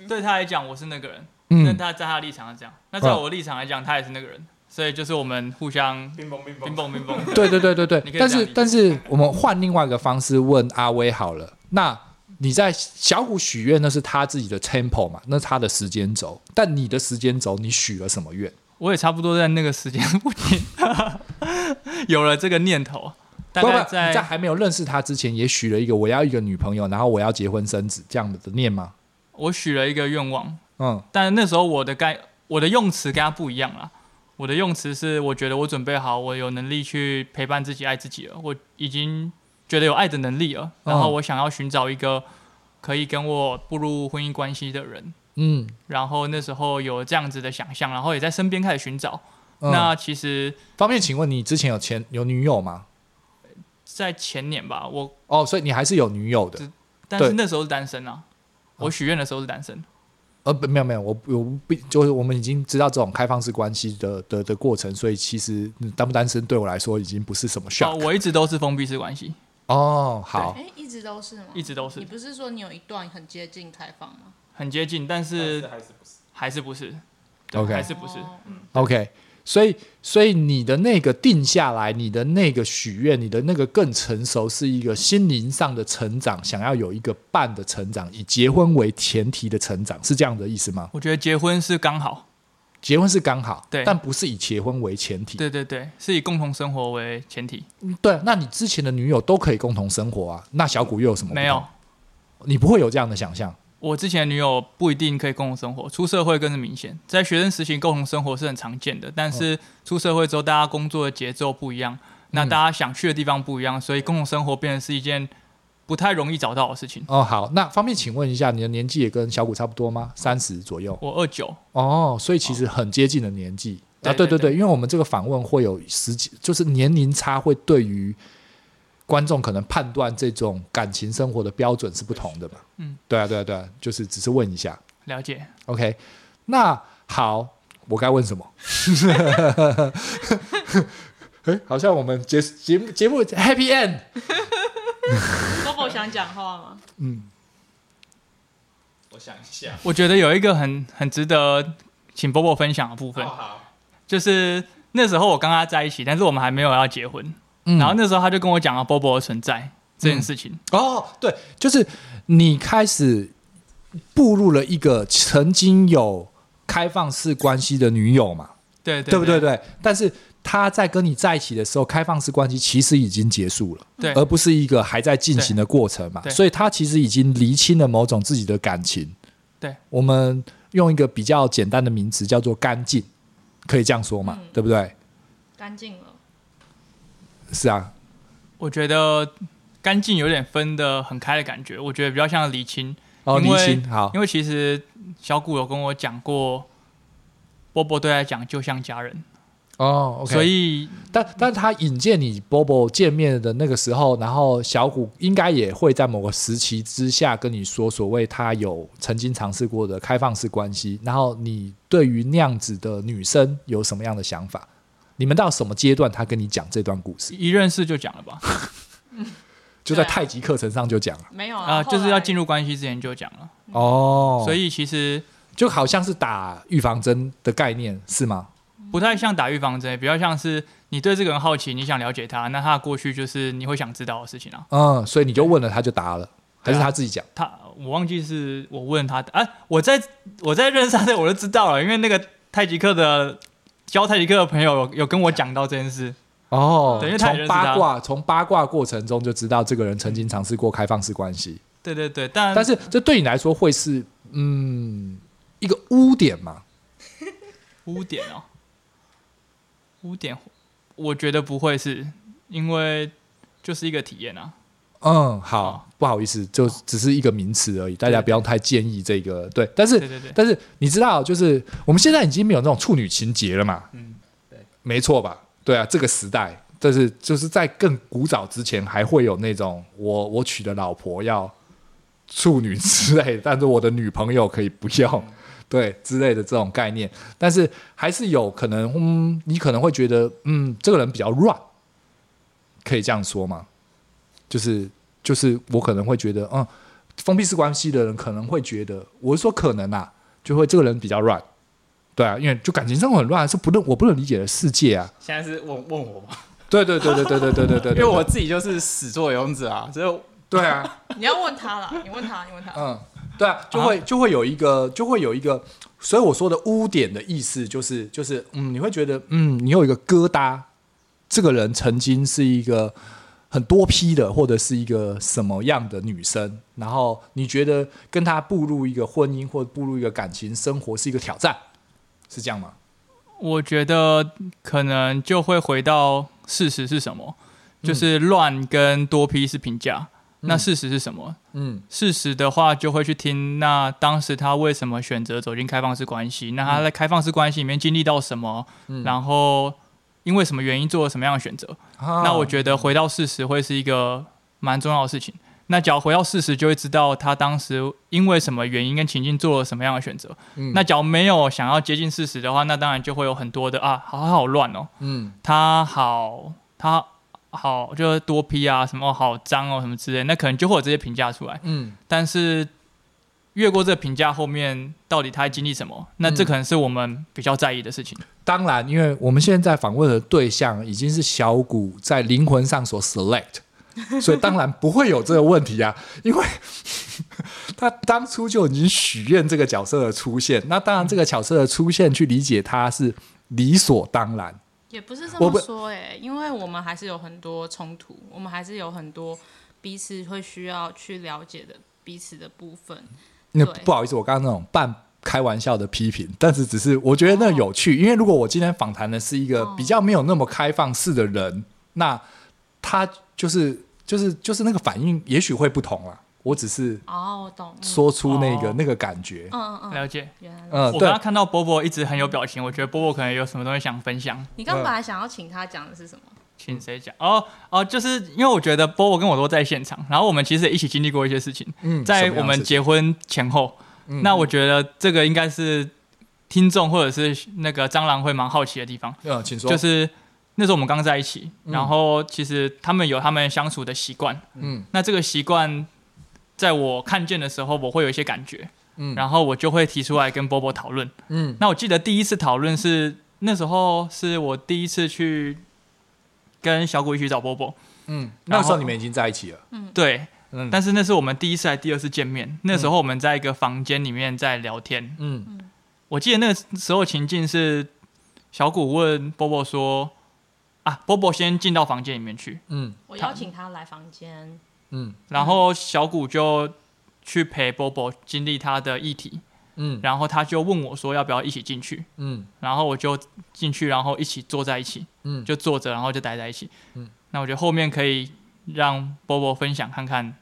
对他来讲，我是那个人。嗯那嗯，他在他的立场是这样，那在我的立场来讲，他也是那个人。所以就是我们互相冰崩冰冰崩冰崩。对对对对对 但是但是我们换另外一个方式问阿威好了。那你在小虎许愿，那是他自己的 temple 嘛，那是他的时间轴。但你的时间轴，你许了什么愿？我也差不多在那个时间附近 有了这个念头，大概在在还没有认识他之前，也许了一个我要一个女朋友，然后我要结婚生子这样的念吗？我许了一个愿望，嗯但那时候我的概我的用词跟他不一样啦。我的用词是，我觉得我准备好，我有能力去陪伴自己、爱自己了。我已经觉得有爱的能力了，然后我想要寻找一个可以跟我步入婚姻关系的人。嗯，然后那时候有这样子的想象，然后也在身边开始寻找。嗯那其实，方便请问你之前有前有女友吗？在前年吧，我哦，所以你还是有女友的。但是那时候是单身啊。我许愿的时候是单身。呃，不，没有没有，我我不就是我们已经知道这种开放式关系的的的过程，所以其实嗯单不单身对我来说已经不是什么哦，shock。我一直都是封闭式关系，哦，好，哎，一直都是吗？一直都是你不是说你有一段很接近开放吗？很接近，但是还是不是？还是不是对 OK 还是不是？哦嗯 OK，所以所以你的那个定下来，你的那个许愿，你的那个更成熟，是一个心灵上的成长，想要有一个伴的成长，以结婚为前提的成长，是这样的意思吗？我觉得结婚是刚好，结婚是刚好，对但不是以结婚为前提。对对对，是以共同生活为前提。对，那你之前的女友都可以共同生活啊，那小谷又有什么？没有，，你不会有这样的想象。我之前的女友不一定可以共同生活，出社会更是明显。在学生时期共同生活是很常见的，但是出社会之后，大家工作的节奏不一样，那大家想去的地方不一样，所以共同生活变成是一件不太容易找到的事情。哦，好，那方便请问一下，你的年纪也跟小谷差不多吗？三十左右。我二九，哦，所以其实很接近的年纪、啊。对对对因为我们这个访问会有十几，就是年龄差会对于观众可能判断这种感情生活的标准是不同的嘛。嗯，对啊，对啊，对啊，就是只是问一下。了解。OK，那好，我该问什么？哎，好像我们节节目节目 Happy End。波波想讲话吗？嗯，我想一下。我觉得有一个很很值得请波波分享的部分，好好，就是那时候我跟他在一起，但是我们还没有要结婚，嗯然后那时候他就跟我讲了波波的存在这件事情。哦，对，就是你开始步入了一个曾经有开放式关系的女友嘛，对对对不对？对，但是他在跟你在一起的时候，开放式关系其实已经结束了，对而不是一个还在进行的过程嘛，所以他其实已经厘清了某种自己的感情。对，我们用一个比较简单的名词叫做干净，可以这样说嘛，嗯对不对？干净了。是啊，我觉得干净有点分的很开的感觉，我觉得比较像厘清。哦，厘清好因为其实小谷有跟我讲过，波波对他来讲就像家人。哦，OK。所以，但但他引荐你 Bobo 见面的那个时候，然后小谷应该也会在某个时期之下跟你说，所谓他有曾经尝试过的开放式关系，然后你对于那样子的女生有什么样的想法？你们到什么阶段他跟你讲这段故事？一认识就讲了吧？就在太极课程上就讲了，没有啊，就是要进入关系之前就讲了。哦，所以其实就好像是打预防针的概念是吗？不太像打预防针，比较像是你对这个人好奇，你想了解他，那他的过去就是你会想知道的事情啊。嗯，所以你就问了，他就答了，还是他自己讲？他我忘记是我问他的，哎、啊，我在我在认识他的我就知道了，因为那个太极课的教太极课的朋友有有跟我讲到这件事。哦，对，因为从八卦从八卦过程中就知道这个人曾经尝试过开放式关系。对对对，但但是这对你来说会是嗯一个污点吗？污点哦。污点，我觉得不会是，因为就是一个体验啊。嗯，好，哦、不好意思，就只是一个名词而已，大家不要太介意这个。对，对，但是，对对对，但是你知道，就是我们现在已经没有那种处女情节了嘛？嗯，对，没错吧？对啊，这个时代，但是就是在更古早之前，还会有那种我我娶的老婆要处女之类的，但是我的女朋友可以不要。嗯对之类的这种概念，但是还是有可能，嗯，你可能会觉得，嗯，这个人比较乱，可以这样说吗？就是就是我可能会觉得，嗯，封闭式关系的人可能会觉得，我是说可能啊，就会这个人比较乱，对啊，因为就感情生活很乱，是不能我不能理解的世界啊。现在是问问我吗？对对对对对对对对对，因为我自己就是始作俑者啊，所以对啊，你要问他了，你问他，你问他，嗯。对啊，就会就会有一个，就会有一个，所以我说的污点的意思就是，就是，嗯，你会觉得，嗯，你有一个疙瘩，这个人曾经是一个很多批的，或者是一个什么样的女生，然后你觉得跟她步入一个婚姻或步入一个感情生活是一个挑战，是这样吗？我觉得可能就会回到事实是什么，就是乱跟多批是评价。那事实是什么？嗯，事实的话就会去听。那当时他为什么选择走进开放式关系？那他在开放式关系里面经历到什么？嗯，然后因为什么原因做了什么样的选择？哦，那我觉得回到事实会是一个蛮重要的事情。那只要回到事实，就会知道他当时因为什么原因跟情境做了什么样的选择。嗯，那只要没有想要接近事实的话，那当然就会有很多的啊，好好乱哦。嗯，他好他。好，就是多批啊，什么好脏哦，什么之类，那可能就会有这些评价出来。嗯，但是越过这个评价后面，到底他在经历什么？那这可能是我们比较在意的事情。嗯、当然，因为我们现在访问的对象已经是小谷在灵魂上所 select，所以当然不会有这个问题啊，因为 他当初就已经许愿这个角色的出现。那当然，这个角色的出现去理解他是理所当然。也不是这么说哎、欸，因为我们还是有很多冲突，我们还是有很多彼此会需要去了解的彼此的部分。那不好意思，我刚刚那种半开玩笑的批评，但是只是我觉得那有趣，哦、因为如果我今天访谈的是一个比较没有那么开放式的人，哦、那他就是就是就是那个反应也许会不同啊。我只是哦，我懂，说出那个那个感觉，嗯嗯嗯，了解。嗯，我刚刚看到波波一直很有表情，我觉得波波可能有什么东西想分享。你刚本来想要请他讲的是什么？请谁讲？哦哦，就是因为我觉得波波跟我都在现场，然后我们其实也一起经历过一些事情。嗯，在我们结婚前后，那我觉得这个应该是听众或者是那个蟑螂会蛮好奇的地方。嗯，请说。就是那时候我们刚在一起，然后其实他们有他们相处的习惯。嗯，那这个习惯。在我看见的时候，我会有一些感觉，嗯，然后我就会提出来跟波波讨论，嗯，那我记得第一次讨论是那时候是我第一次去跟小谷一起找波波，嗯，那个时候你们已经在一起了，嗯，对，嗯，但是那是我们第一次还第二次见面，那时候我们在一个房间里面在聊天，嗯，我记得那个时候情境是小谷问波波说，啊，波波先进到房间里面去，嗯，我邀请他来房间。嗯，然后小谷就去陪波波经历他的议题，嗯，然后他就问我说要不要一起进去，嗯，然后我就进去，然后一起坐在一起，嗯，就坐着，然后就待在一起，嗯，那我觉得后面可以让波波分享看看，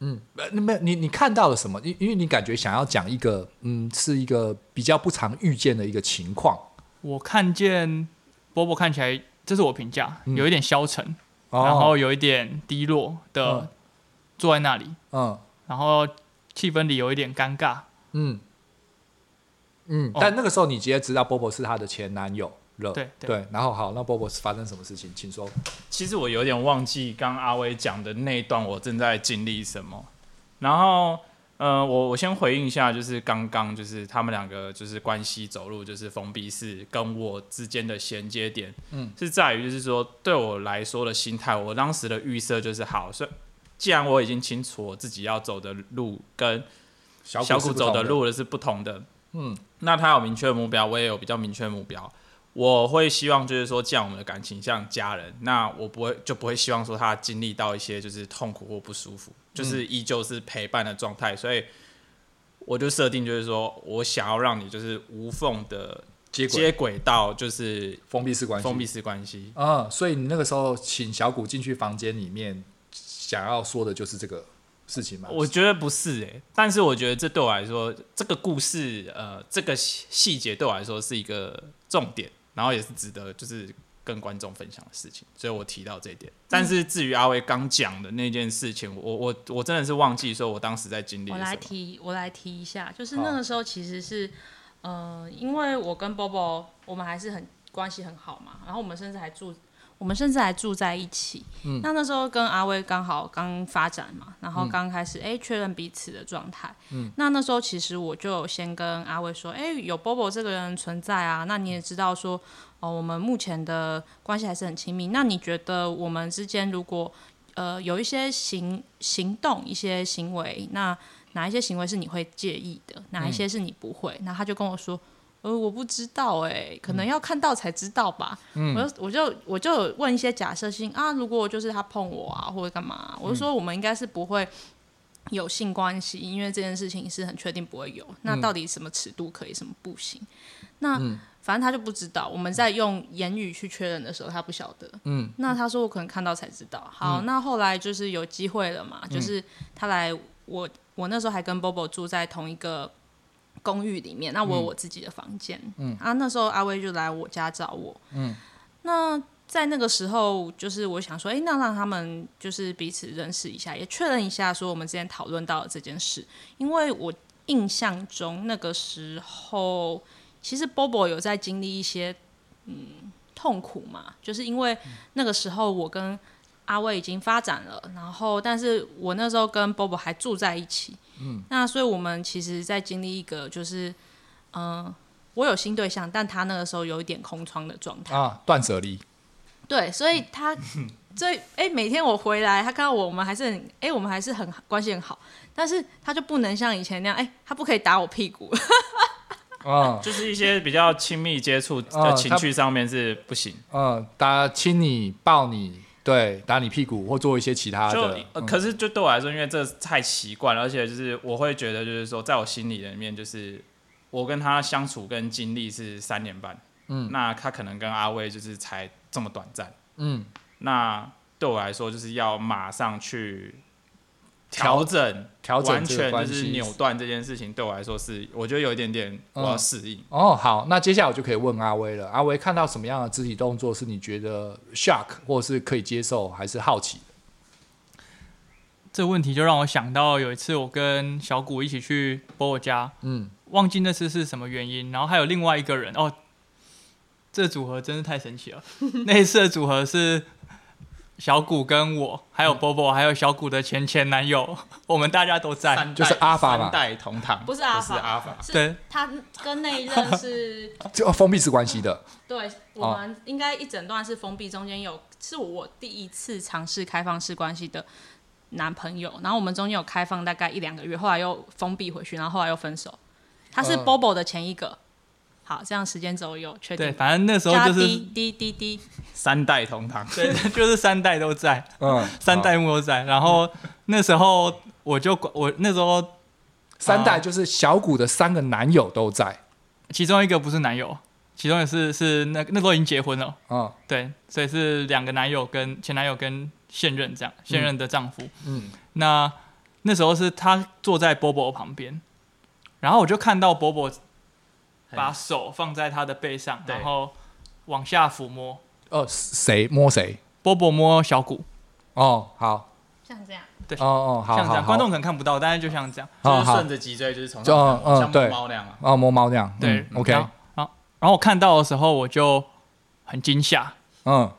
嗯，那没有你你看到了什么？因因为你感觉想要讲一个，嗯，是一个比较不常遇见的一个情况。我看见波波看起来，这是我评价，嗯。有一点消沉，哦。然后有一点低落的嗯坐在那里，嗯然后气氛里有一点尴尬。嗯嗯，哦但那个时候你直接知道波波是他的前男友了，对对对，然后好，那波波是发生什么事情？请说。其实我有点忘记刚刚阿威讲的那一段，我正在经历什么。然后，呃，我我先回应一下，就是刚刚就是他们两个就是关系走路就是封闭式跟我之间的衔接点，嗯，是在于就是说对我来说的心态，我当时的预设就是好，所以既然我已经清楚我自己要走的路跟小小谷走的的，路的是不同的，嗯那他有明确的目标，我也有比较明确的目标。我会希望就是说，既然我们的感情像家人，那我不会就不会希望说他经历到一些就是痛苦或不舒服，就是依旧是陪伴的状态。所以我就设定就是说我想要让你就是无缝的接轨接轨到就是封闭式关系，封闭式关系。嗯，所以你那个时候请小谷进去房间里面，想要说的就是这个事情吗？我觉得不是诶、欸，但是我觉得这对我来说，这个故事呃，这个细细节对我来说是一个重点，然后也是值得就是跟观众分享的事情，所以我提到这一点。但是至于阿威刚讲的那件事情，我我我真的是忘记说我当时在经历我。来提，我来提一下，就是那个时候其实是，呃，因为我跟 Bobo 我们还是很关系很好嘛，然后我们甚至还住，我们甚至还住在一起。嗯那那时候跟阿威刚好刚发展嘛，然后刚开始哎确认彼此的状态。嗯那那时候其实我就先跟阿威说，哎，有 Bobo 这个人存在啊，那你也知道说，哦，我们目前的关系还是很亲密。那你觉得我们之间如果呃有一些行行动、一些行为，那哪一些行为是你会介意的？哪一些是你不会？那他就跟我说，呃，我不知道、欸，哎，可能要看到才知道吧。嗯我就我就我就问一些假设性啊，如果就是他碰我啊，或者干嘛、我就说我们应该是不会有性关系，因为这件事情是很确定不会有。那到底什么尺度可以，什么不行？那、反正他就不知道。我们在用言语去确认的时候，他不晓得。嗯那他说我可能看到才知道。好，那后来就是有机会了嘛，就是他来我我那时候还跟 Bobo 住在同一个公寓里面，那我有我自己的房间。嗯。啊，那时候阿威就来我家找我。嗯，那在那个时候，就是我想说，哎、那让他们就是彼此认识一下，也确认一下说我们之前讨论到的这件事，因为我印象中那个时候，其实 Bobo 有在经历一些嗯痛苦嘛，就是因为那个时候我跟阿威已经发展了，然后但是我那时候跟 Bobo 还住在一起，嗯，那所以我们其实在经历一个就是，嗯、呃，我有新对象，但他那个时候有一点空窗的状态，啊，断舍离，对，所以他，所以哎、每天我回来，他看到我，我们还是很哎、我们还是很关系很好，但是他就不能像以前那样，哎、他不可以打我屁股，嗯 就是一些比较亲密接触的情绪上面是不行。嗯，打亲你、抱你，对，打你屁股或做一些其他就的，呃，嗯可是就对我来说，因为这太习惯了，而且就是我会觉得，就是说，在我心里里面，就是我跟他相处跟经历是三年半，嗯。那他可能跟阿威就是才这么短暂，嗯。那对我来说，就是要马上去调整，调整完全就是系扭断这件事情，对我来说是，我觉得有一点点我要适应。哦，好，那接下来我就可以问阿威了。阿威看到什么样的肢体动作是你觉得 shock 或是可以接受，还是好奇的？这个问题就让我想到有一次我跟小谷一起去波我家，嗯，忘记那次是什么原因，然后还有另外一个人哦，这组合真是太神奇了。那一次的组合是小谷跟我，还有波波，还有小谷的前前男友，我们大家都在。就是阿法嘛。三代同堂，不是阿法。不是阿法，是对。他跟那一任是，就哦封闭式关系的，对我们应该一整段是封闭，中间有是我第一次尝试开放式关系的男朋友，然后我们中间有开放大概一两个月，后来又封闭回去，然后后来又分手。他是嗯。Bobo 的前一个，好，这样时间轴有确定对，反正那时候就是滴滴滴滴，三代同堂。对，就是三代都在，嗯，三代目都在。然后那时候我就我那时候三代就是小谷的三个男友都在，其中一个不是男友，其中也是是那那时候已经结婚了，嗯对，所以是两个男友跟前男友跟现任这样，现任的丈夫。嗯那那时候是他坐在波波旁边，然后我就看到波波把手放在他的背上，然后往下抚摸。哦，谁摸谁？波波摸小骨。哦，好，像这样。对，哦哦，好，像这样，好观众可能看不到，但是就像这样，就是顺着脊椎，就是从上嗯嗯，像摸猫那样啊。哦，摸猫那样。对，OK。然后，然后我看到的时候，我就很惊吓。嗯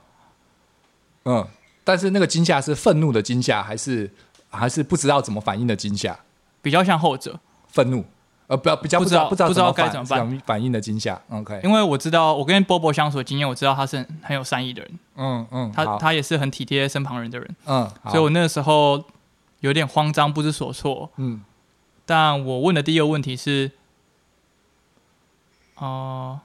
嗯，但是那个惊吓是愤怒的惊吓，还是还是不知道怎么反应的惊吓？比较像后者，愤怒。呃，不要，比较不知道，不知道不知道该怎么办反应的惊吓。OK，因为我知道，我跟波波相处的经验，我知道他是很，很有善意的人。嗯嗯，他他也是很体贴身旁人的人。嗯，所以我那个时候有点慌张，不知所措。嗯，但我问的第一个问题是，哦、呃，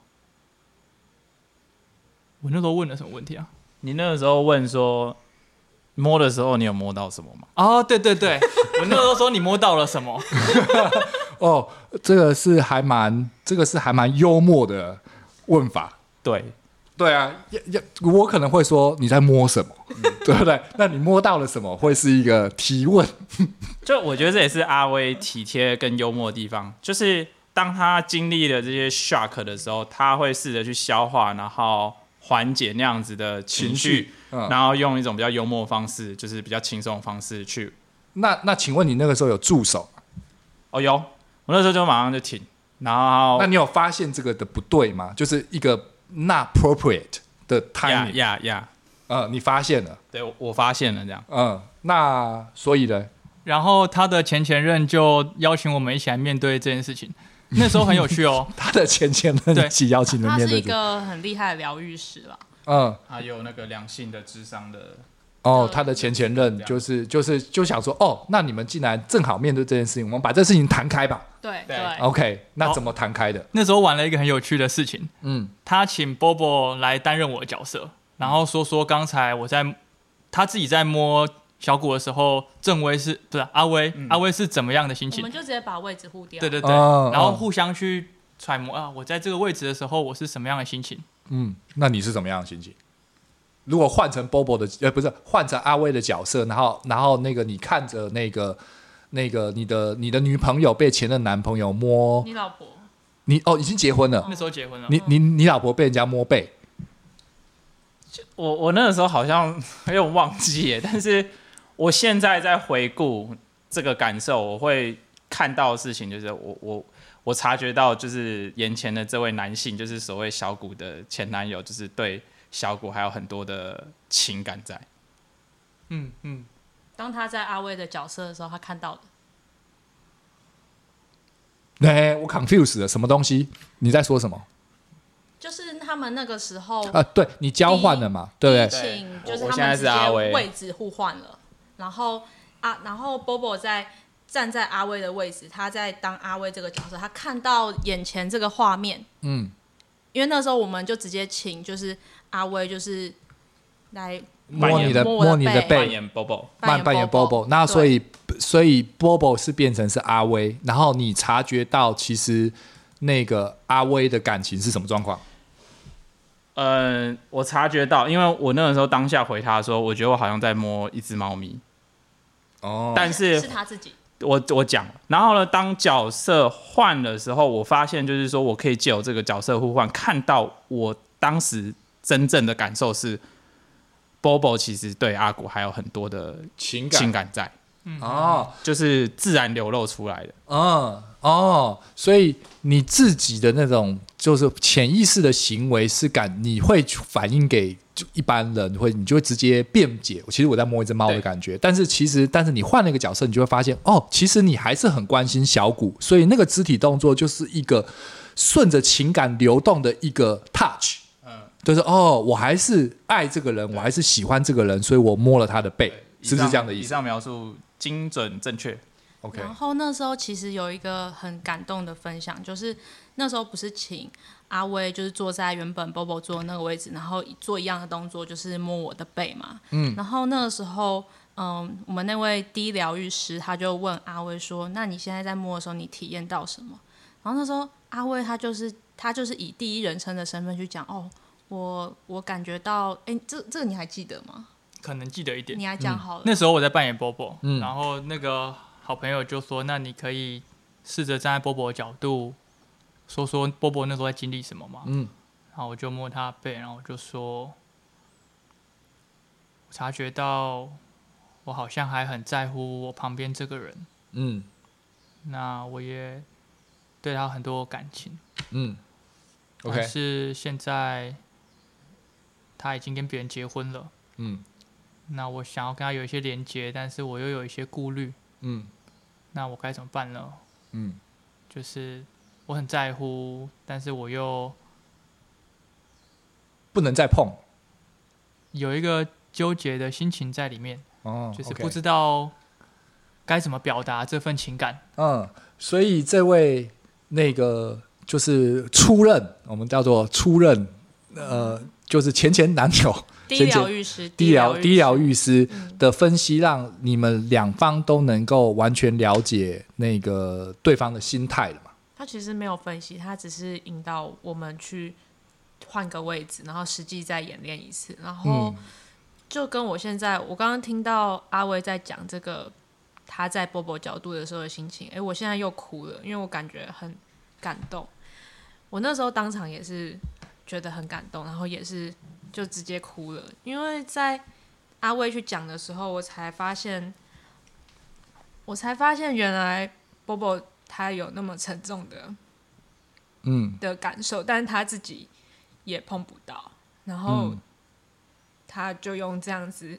我那时候问了什么问题啊？你那个时候问说，摸的时候你有摸到什么吗？哦，对对对，我那时候说你摸到了什么？哦，这个是还蛮，这个是还蛮幽默的问法。对，对啊，要要，我可能会说你在摸什么，嗯、对不对？那你摸到了什么？会是一个提问。就我觉得这也是阿威体贴跟幽默的地方，就是当他经历了这些 shock 的时候，他会试着去消化，然后缓解那样子的情绪，情绪嗯、然后用一种比较幽默的方式，就是比较轻松的方式去。那那请问你那个时候有助手吗？哦，有。我那时候就马上就停，然后那你有发现这个的不对吗？就是一个 not appropriate 的 timing，呀呀，呃，你发现了？对，我发现了这样。嗯，那所以呢？然后他的前前任就邀请我们一起来面对这件事情，那时候很有趣哦。他的前前任一起邀请的面对，他是一个很厉害的疗愈师了。嗯，还有那个良性的智商的。哦，他的前前任就是就是就想说，哦，那你们既然正好面对这件事情，我们把这事情谈开吧。对对，OK，那怎么谈开的？那时候玩了一个很有趣的事情，嗯，他请波波来担任我的角色，然后说说刚才我在他自己在摸小谷的时候，郑威是不是阿威？嗯、阿威是怎么样的心情？我们就直接把位置互掉。对对对，哦、然后互相去揣摩啊，我在这个位置的时候，我是什么样的心情？嗯，那你是什么样的心情？如果换成 Bobo 的，呃，不是换成阿威的角色，然后，然后那个你看着那个，那个你的你的女朋友被前任男朋友摸，你老婆，你哦已经结婚了，那时候结婚了，你你你老婆被人家摸背，我我那个时候好像有点忘记耶，但是我现在在回顾这个感受，我会看到的事情就是我我我察觉到就是眼前的这位男性，就是所谓小谷的前男友，就是对。小果还有很多的情感在，嗯嗯。当他在阿威的角色的时候，他看到的。哎、欸，我 confused 了，什么东西？你在说什么？就是他们那个时候啊，对你交换了嘛？对不对？请就是他们直接位置互换了，然后啊，然后 Bobo 在站在阿威的位置，他在当阿威这个角色，他看到眼前这个画面，嗯，因为那时候我们就直接请就是。阿威就是来摸你的摸你的背，扮演 Bobo，扮扮演 Bobo。那所以所以 Bobo 是变成是阿威，然后你察觉到其实那个阿威的感情是什么状况？嗯、呃，我察觉到，因为我那个时候当下回他说，我觉得我好像在摸一只猫咪。哦，但是是他自己。我我讲，然后呢，当角色换的时候，我发现就是说我可以借由这个角色互换，看到我当时。真正的感受是，Bobo 其实对阿古还有很多的情感。情感在，嗯。哦，就是自然流露出来的，嗯哦，所以你自己的那种就是潜意识的行为是感，你会反映给就一般人，会你就会直接辩解，其实我在摸一只猫的感觉，但是其实但是你换了一个角色，你就会发现哦，其实你还是很关心小骨，所以那个肢体动作就是一个顺着情感流动的一个 touch。就是哦，我还是爱这个人，我还是喜欢这个人，所以我摸了他的背，是不是这样的意思？以上描述精准正确。OK。然后那时候其实有一个很感动的分享，就是那时候不是请阿威，就是坐在原本 Bobo 坐的那个位置，然后做一样的动作，就是摸我的背嘛。嗯。然后那个时候，嗯，我们那位第一疗愈师他就问阿威说：“那你现在在摸的时候，你体验到什么？”然后那时候阿威他就是他就是以第一人称的身份去讲哦。我我感觉到，哎、欸，这这个你还记得吗？可能记得一点。你还讲好了、嗯。那时候我在扮演波波，嗯，然后那个好朋友就说：“那你可以试着站在波波的角度，说说波波那时候在经历什么吗？”嗯，然后我就摸他背，然后我就说，我察觉到我好像还很在乎我旁边这个人，嗯，那我也对他很多感情，嗯，OK，但是现在他已经跟别人结婚了，嗯，那我想要跟他有一些连接，但是我又有一些顾虑，嗯，那我该怎么办呢？嗯，就是我很在乎，但是我又。不能再碰，有一个纠结的心情在里面，哦，就是不知道该怎么表达这份情感。嗯，所以这位那个就是初任，我们叫做初任，呃，就是前前男友，低疗愈师，低疗低疗愈师的分析，让你们两方都能够完全了解那个对方的心态了嘛？他其实没有分析，他只是引导我们去。换个位置，然后实际再演练一次，然后就跟我现在，我刚刚听到阿威在讲这个他在波波角度的时候的心情，哎，我现在又哭了，因为我感觉很感动。我那时候当场也是觉得很感动，然后也是就直接哭了，因为在阿威去讲的时候，我才发现，我才发现原来波波他有那么沉重的，嗯的感受，但是他自己。也碰不到，然后他就用这样子，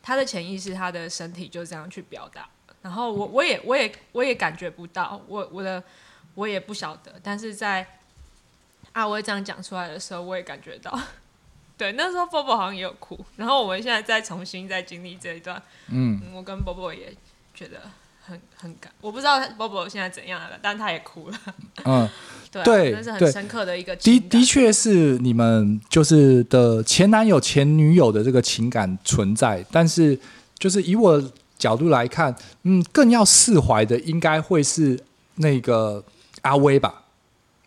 他的潜意识，他的身体就这样去表达。然后我我也我也我也感觉不到，我我的我也不晓得。但是在阿威这样讲出来的时候，我也感觉到。对，那时候波波好像也有哭。然后我们现在再重新再经历这一段，嗯，我跟波波也觉得很很感。我不知道波波现在怎样了，但他也哭了。嗯。对，对，那是很深刻的一个的的确是你们就是的前男友前女友的这个情感存在，但是就是以我角度来看，嗯，更要释怀的应该会是那个阿威吧，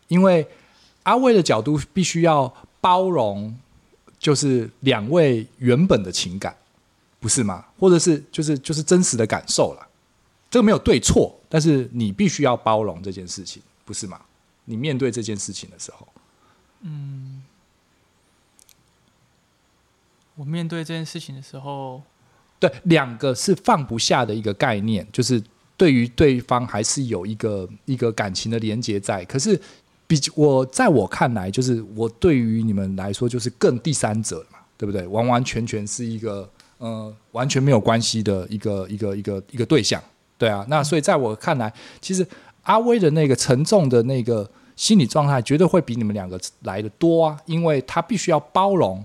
因为阿威的角度必须要包容，就是两位原本的情感，不是吗？或者是就是就是真实的感受了，这个没有对错，但是你必须要包容这件事情，不是吗？你面对这件事情的时候，嗯，我面对这件事情的时候，对，两个是放不下的一个概念，就是对于对方还是有一个一个感情的连接在。可是，比我在我看来，就是我对于你们来说，就是更第三者嘛，对不对？完完全全是一个呃，完全没有关系的一个一个一个一个对象，对啊。那所以在我看来，其实。阿威的那个沉重的那个心理状态，绝对会比你们两个来的多啊！因为他必须要包容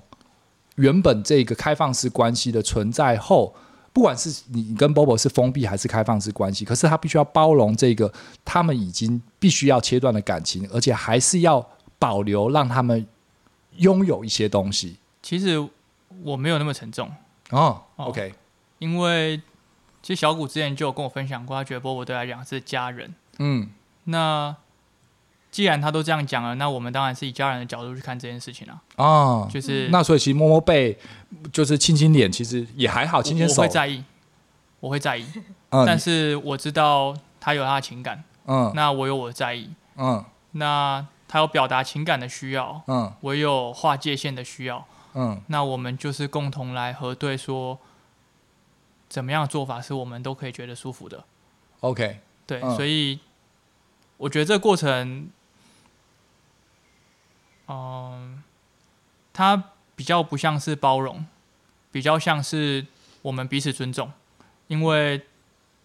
原本这个开放式关系的存在后，不管是你跟 Bobo 是封闭还是开放式关系，可是他必须要包容这个他们已经必须要切断的感情，而且还是要保留让他们拥有一些东西。其实我没有那么沉重哦，哦，OK，因为其实小谷之前就有跟我分享过，他觉得 Bobo 对他来讲是家人。嗯，那既然他都这样讲了，那我们当然是以家人的角度去看这件事情了。哦，就是那所以其实摸摸背，就是亲亲脸，其实也还好，亲亲手。我会在意，我会在意。嗯，但是我知道他有他的情感。嗯，那我有我的在意。嗯，那他有表达情感的需要。嗯，我有划界线的需要。嗯，那我们就是共同来核对，说怎么样的做法是我们都可以觉得舒服的。OK。对，嗯、所以我觉得这个过程，嗯、呃，它比较不像是包容，比较像是我们彼此尊重。因为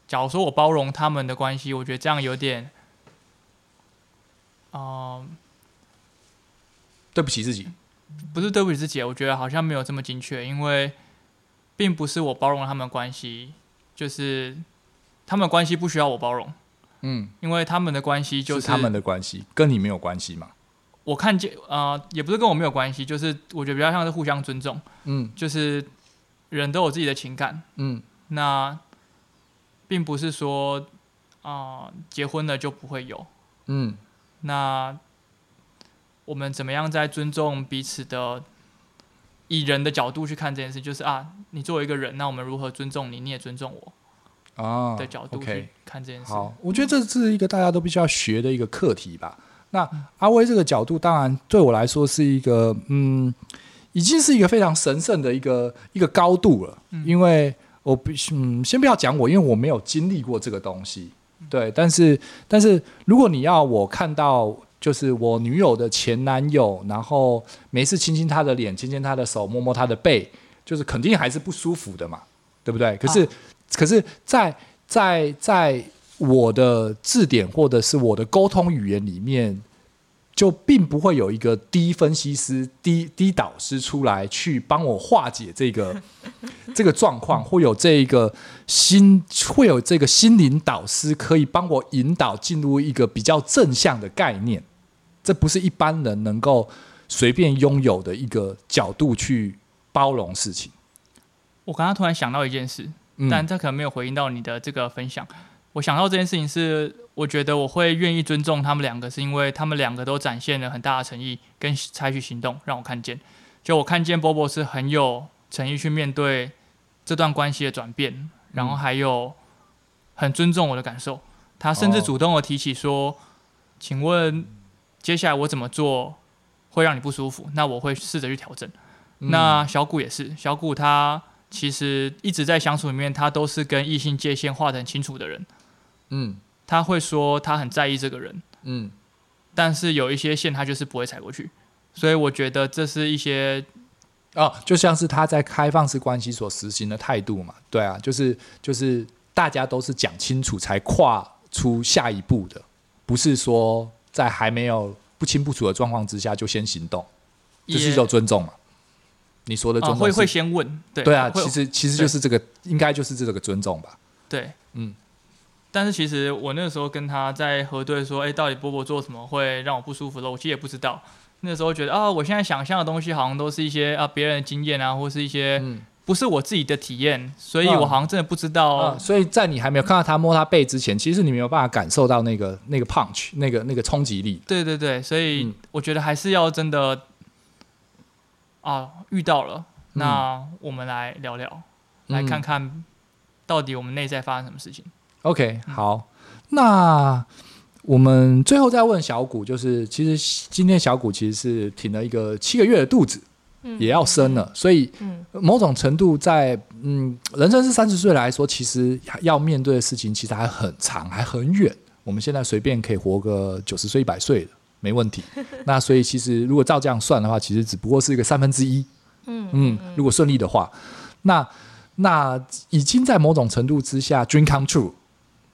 假如说我包容他们的关系，我觉得这样有点，嗯、呃，对不起自己，不是对不起自己，我觉得好像没有这么精确，因为并不是我包容他们的关系，就是。他们的关系不需要我包容，嗯，因为他们的关系就是，是他们的关系，跟你没有关系嘛。我看见，呃，也不是跟我没有关系，就是我觉得比较像是互相尊重，嗯，就是人都有自己的情感，嗯，那并不是说，啊、呃，结婚了就不会有，嗯，那我们怎么样在尊重彼此的，以人的角度去看这件事，就是啊，你作为一个人，那我们如何尊重你，你也尊重我。啊，的角度去看这件事，好，我觉得这是一个大家都必须要学的一个课题吧。那阿威这个角度，当然对我来说是一个，嗯，已经是一个非常神圣的一个一个高度了。嗯、因为我必须，嗯，先不要讲我，因为我没有经历过这个东西。对，但是，但是如果你要我看到，就是我女友的前男友，然后每次亲亲她的脸，亲亲她的手，摸摸她的背，就是肯定还是不舒服的嘛，对不对？可是，啊、可是在在在。我的字典或者是我的沟通语言里面，就并不会有一个低分析师、低低导师出来去帮我化解这个 这个状况，会有这个心，会有这个心灵导师可以帮我引导进入一个比较正向的概念。这不是一般人能够随便拥有的一个角度去包容事情。我刚刚突然想到一件事，但这可能没有回应到你的这个分享。我想到这件事情是，我觉得我会愿意尊重他们两个，是因为他们两个都展现了很大的诚意跟采取行动，让我看见。就我看见波波是很有诚意去面对这段关系的转变，然后还有很尊重我的感受。他甚至主动的提起说：“请问接下来我怎么做会让你不舒服？那我会试着去调整。”那小谷也是，小谷他其实一直在相处里面，他都是跟异性界限画得很清楚的人。嗯，他会说他很在意这个人，嗯，但是有一些线他就是不会踩过去，所以我觉得这是一些，哦，就像是他在开放式关系所实行的态度嘛，对啊，就是就是大家都是讲清楚才跨出下一步的，不是说在还没有不清不楚的状况之下就先行动，这是一种尊重嘛？你说的尊重、哦、会会先问，对对啊，其实其实就是这个，应该就是这个尊重吧？对，嗯。但是其实我那个时候跟他在核对说，哎，到底波波做什么会让我不舒服了？我其实也不知道。那时候觉得啊，我现在想象的东西好像都是一些啊别人的经验啊，或是一些不是我自己的体验，所以我好像真的不知道。所以在你还没有看到他摸他背之前，其实你没有办法感受到那个那个 punch，那个那个冲击力。对对对，所以我觉得还是要真的啊遇到了，那我们来聊聊，来看看到底我们内在发生什么事情。OK，好，那我们最后再问小谷，就是其实今天小谷其实是挺了一个七个月的肚子，嗯、也要生了，所以某种程度在嗯，人生是三十岁来说，其实要面对的事情其实还很长，还很远。我们现在随便可以活个九十岁、一百岁的没问题。那所以其实如果照这样算的话，其实只不过是一个三分之一。嗯嗯，如果顺利的话，那那已经在某种程度之下，dream come true。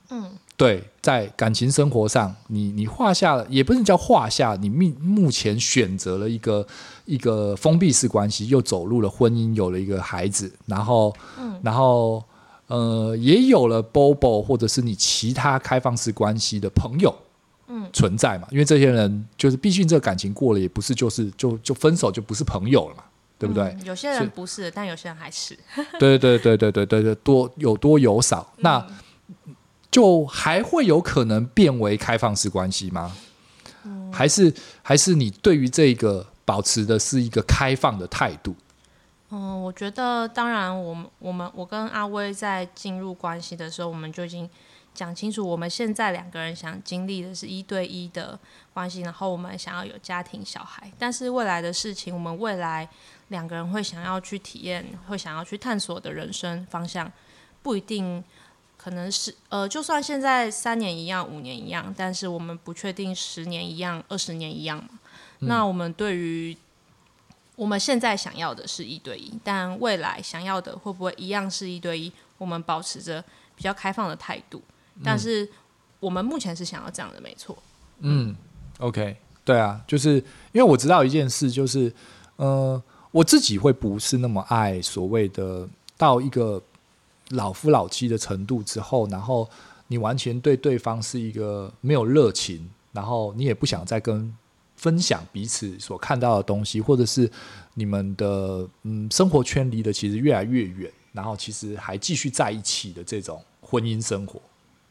嗯，对，在感情生活上，你你画下了，也不是叫画下，你目目前选择了一个一个封闭式关系，又走入了婚姻，有了一个孩子，然后，嗯、然后呃，也有了 Bobo 或者是你其他开放式关系的朋友，嗯，存在嘛？因为这些人就是，毕竟这个感情过了，也不是就是就就分手就不是朋友了嘛，对不对？嗯、有些人不是，是但有些人还是。对对对对对对对，多有多有少，嗯、那。就还会有可能变为开放式关系吗？还是还是你对于这个保持的是一个开放的态度？嗯，我觉得当然，我们我们我跟阿威在进入关系的时候，我们就已经讲清楚，我们现在两个人想经历的是一对一的关系，然后我们想要有家庭小孩，但是未来的事情，我们未来两个人会想要去体验，会想要去探索的人生方向，不一定。可能是呃，就算现在三年一样，五年一样，但是我们不确定十年一样，二十年一样嘛。嗯、那我们对于我们现在想要的是一对一，但未来想要的会不会一样是一对一？我们保持着比较开放的态度，但是我们目前是想要这样的，没错。嗯，OK，对啊，就是因为我知道一件事，就是呃，我自己会不是那么爱所谓的到一个。老夫老妻的程度之后，然后你完全对对方是一个没有热情，然后你也不想再跟分享彼此所看到的东西，或者是你们的嗯生活圈离的其实越来越远，然后其实还继续在一起的这种婚姻生活，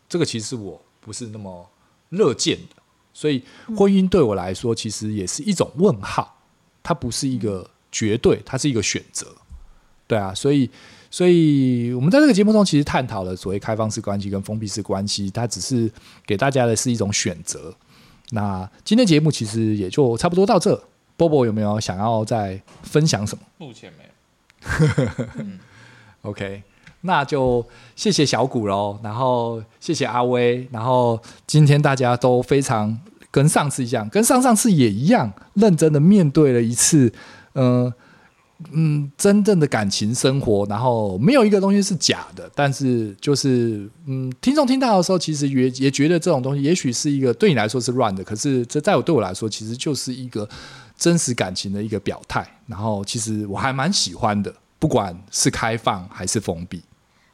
这个其实我不是那么乐见的。所以婚姻对我来说，其实也是一种问号，它不是一个绝对，它是一个选择。对啊，所以。所以，我们在这个节目中其实探讨了所谓开放式关系跟封闭式关系，它只是给大家的是一种选择。那今天节目其实也就差不多到这。波波有没有想要再分享什么？目前没有。嗯、OK，那就谢谢小谷喽，然后谢谢阿威，然后今天大家都非常跟上次一样，跟上上次也一样，认真的面对了一次，嗯、呃。嗯，真正的感情生活，然后没有一个东西是假的，但是就是嗯，听众听到的时候，其实也也觉得这种东西也许是一个对你来说是乱的，可是这在我对我来说，其实就是一个真实感情的一个表态。然后其实我还蛮喜欢的，不管是开放还是封闭。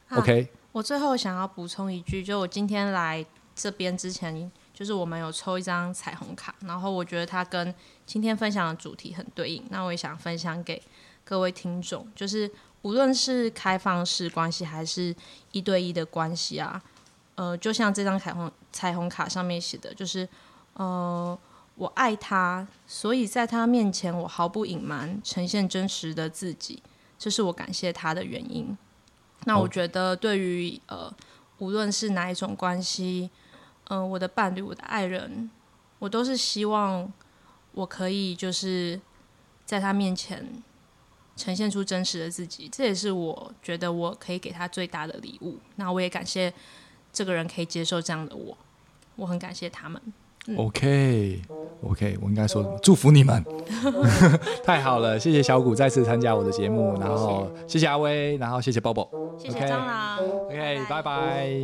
啊、OK，我最后想要补充一句，就我今天来这边之前，就是我们有抽一张彩虹卡，然后我觉得它跟今天分享的主题很对应，那我也想分享给。各位听众，就是无论是开放式关系还是一对一的关系啊，呃，就像这张彩虹彩虹卡上面写的，就是呃，我爱他，所以在他面前我毫不隐瞒，呈现真实的自己，这是我感谢他的原因。那我觉得，对于呃，无论是哪一种关系，嗯、呃，我的伴侣、我的爱人，我都是希望我可以就是在他面前。呈现出真实的自己，这也是我觉得我可以给他最大的礼物。那我也感谢这个人可以接受这样的我，我很感谢他们。OK，OK，我应该说祝福你们。太好了，谢谢小谷再次参加我的节目，然后谢谢阿威，然后谢谢 Bobo，谢谢蟑螂，OK，拜拜。